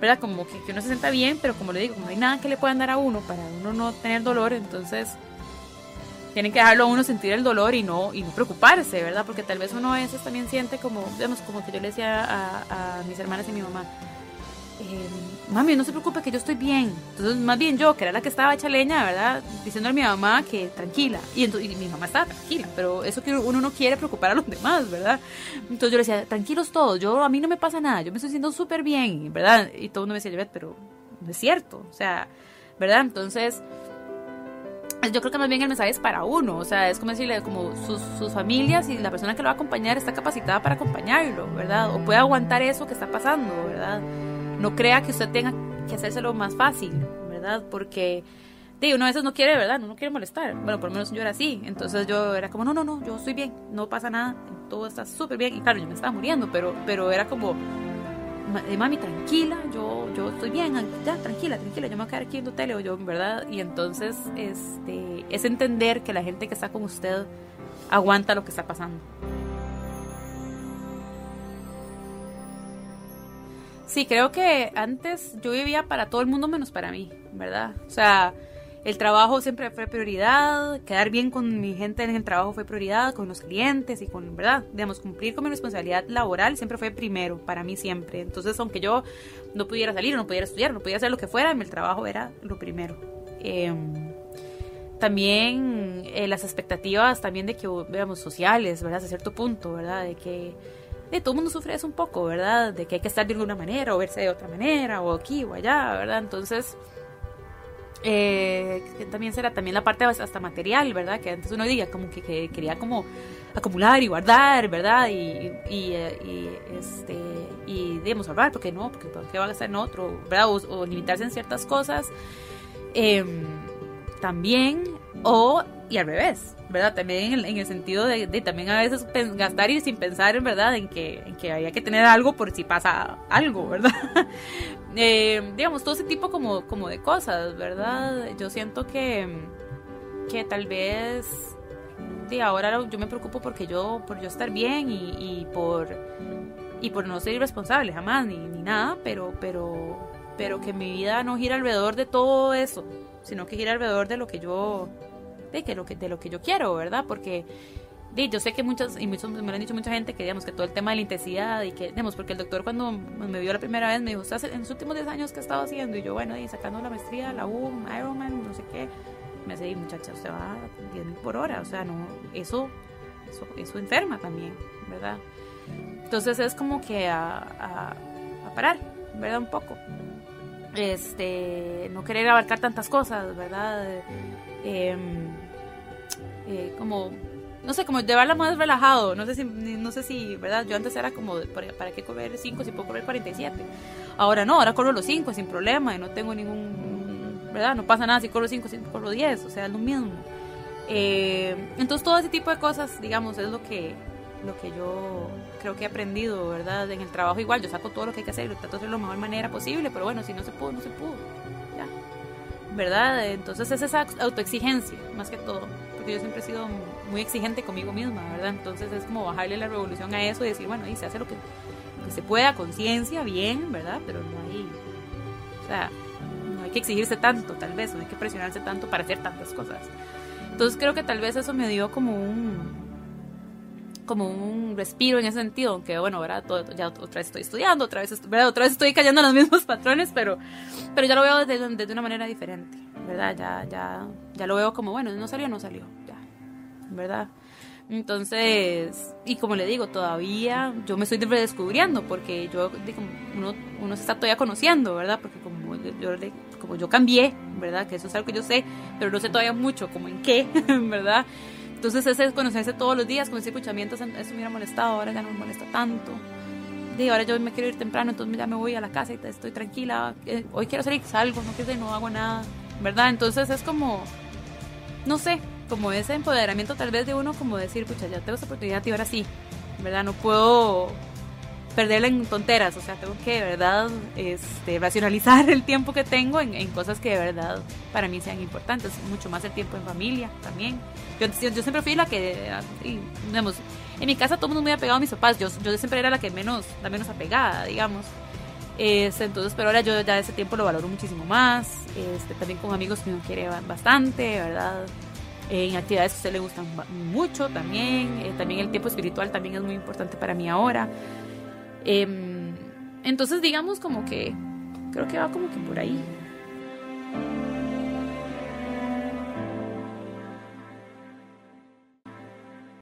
¿verdad? Como que, uno se sienta bien, pero como le digo, no hay nada que le puedan dar a uno para uno no tener dolor, entonces tienen que dejarlo a uno sentir el dolor y no, y no preocuparse, ¿verdad? Porque tal vez uno a veces también siente como, digamos, como que yo le decía a, a mis hermanas y mi mamá, eh, mami, no se preocupe que yo estoy bien. Entonces, más bien yo, que era la que estaba hecha leña, ¿verdad? Diciendo a mi mamá que tranquila. Y, entonces, mi mamá estaba tranquila, pero eso que uno no quiere preocupar a los demás, ¿verdad? Entonces yo le decía, tranquilos todos, yo a mí no me pasa nada, yo me estoy sintiendo súper bien, ¿verdad? Y todo el mundo me decía, pero no es cierto, o sea, ¿verdad? Entonces, yo creo que más bien el mensaje es para uno, o sea, es como decirle, como sus, sus, familias y la persona que lo va a acompañar está capacitada para acompañarlo, ¿verdad? O puede aguantar eso que está pasando, ¿verdad? No crea que usted tenga que hacérselo más fácil, ¿verdad? Porque de uno a veces no quiere, ¿verdad? No, no quiere molestar. Bueno, por lo menos yo era así. Entonces yo era como, no, no, no, yo estoy bien, no pasa nada, todo está súper bien. Y claro, yo me estaba muriendo, pero, pero era como, eh, mami, tranquila, yo, yo estoy bien, ya, tranquila, tranquila, yo me voy a quedar aquí viendo tele, yo, ¿verdad? Y entonces este, es entender que la gente que está con usted aguanta lo que está pasando. Sí, creo que antes yo vivía para todo el mundo menos para mí, ¿verdad? O sea, el trabajo siempre fue prioridad, quedar bien con mi gente en el trabajo fue prioridad, con los clientes y con, ¿verdad? Digamos, cumplir con mi responsabilidad laboral siempre fue primero, para mí siempre. Entonces, aunque yo no pudiera salir, no pudiera estudiar, no pudiera hacer lo que fuera, el trabajo era lo primero. Em, también eh, las expectativas también de que, veamos, sociales, ¿verdad? A cierto punto, ¿verdad? De que de todo el mundo sufre eso un poco, ¿verdad? De que hay que estar de alguna manera o verse de otra manera o aquí o allá, ¿verdad? Entonces, eh, también será también la parte hasta material, ¿verdad? Que antes uno diga como que, quería como acumular y guardar, ¿verdad? Y, y, eh, este, y debemos ahorrar, porque no, porque qué va a gastar en otro, ¿verdad? O, limitarse en ciertas cosas. Em, también, o, y al revés, ¿verdad? También en el, sentido de, también a veces gastar y sin pensar en verdad en que, en que había que tener algo por si pasa algo, ¿verdad? Eh, digamos, todo ese tipo como, como de cosas, ¿verdad? Yo siento que, que tal vez de ahora yo me preocupo porque yo, por yo estar bien y, por y por no ser irresponsable jamás ni, ni nada, pero, pero, pero que mi vida no gira alrededor de todo eso, sino que gira alrededor de lo que yo de, que lo que, de lo que yo quiero, ¿verdad? Porque yo sé que muchas, y muchos, me lo han dicho mucha gente, que digamos que todo el tema de la intensidad y que, digamos, porque el doctor cuando me vio la primera vez me dijo, ¿estás en los últimos 10 años que he estado haciendo? Y yo, bueno, y sacando la maestría, la U, Ironman, no sé qué. Me dice, muchacha, usted va a 10 mil por hora, o sea, no, eso, eso, eso enferma también, ¿verdad? Entonces es como que a, a, parar, ¿verdad? Un poco. Este, no querer abarcar tantas cosas, ¿verdad? Eh, eh, como no sé, como llevarla más relajado. No sé si, no sé si, ¿verdad? Yo antes era como, ¿para qué correr 5 si puedo correr 47? Ahora no, ahora corro los 5 sin problema y no tengo ningún, ¿verdad? No pasa nada si corro 5, si corro 10, o sea, es lo mismo. Eh, entonces todo ese tipo de cosas, digamos, es lo que, lo que yo creo que he aprendido, ¿verdad? En el trabajo igual, yo saco todo lo que hay que hacer, lo trato de hacer de la mejor manera posible, pero bueno, si no se pudo, no se pudo. Ya. ¿Verdad? Entonces es esa autoexigencia, más que todo yo siempre he sido muy exigente conmigo misma, ¿verdad? Entonces es como bajarle la revolución a eso y decir, bueno, y se hace lo que, se pueda, conciencia, bien, ¿verdad? Pero no hay, o sea, no hay que exigirse tanto, tal vez, no hay que presionarse tanto para hacer tantas cosas. Entonces creo que tal vez eso me dio como un como un respiro en ese sentido, aunque bueno, ¿verdad? ya otra vez estoy estudiando, otra vez, otra vez estoy cayendo en los mismos patrones, pero, pero ya lo veo desde, desde una manera diferente. ¿Verdad? Ya, ya, ya lo veo como, bueno, no salió, no salió, ya, ¿verdad? Entonces, y como le digo, todavía yo me estoy redescubriendo porque yo, uno, uno se está todavía conociendo, ¿verdad? Porque como yo, como yo cambié, ¿verdad? Que eso es algo que yo sé, pero no sé todavía mucho, como en qué, ¿verdad? Entonces ese conocerse todos los días, con ese escuchamiento, eso me hubiera molestado, ahora ya no me molesta tanto. Y ahora yo me quiero ir temprano, entonces ya me voy a la casa y estoy tranquila. Eh, hoy quiero salir, salgo, no quiero no hago nada. ¿Verdad? Entonces es como, no sé, como ese empoderamiento tal vez de uno como decir, pucha, ya tengo esa oportunidad y ahora sí, ¿verdad? No puedo perderla en tonteras, o sea, tengo que de verdad este, racionalizar el tiempo que tengo en, cosas que de verdad para mí sean importantes, mucho más el tiempo en familia también. Yo, siempre fui la que, digamos, en mi casa todo el mundo muy apegado a mis papás, yo, yo siempre era la que menos, la menos apegada, digamos. Este, entonces, pero ahora yo ya ese tiempo lo valoro muchísimo más. Este, también con amigos que uno quiere bastante, ¿verdad? en actividades que a usted le gustan mucho también. Eh, también el tiempo espiritual también es muy importante para mí ahora. Em, entonces, digamos como que creo que va como que por ahí.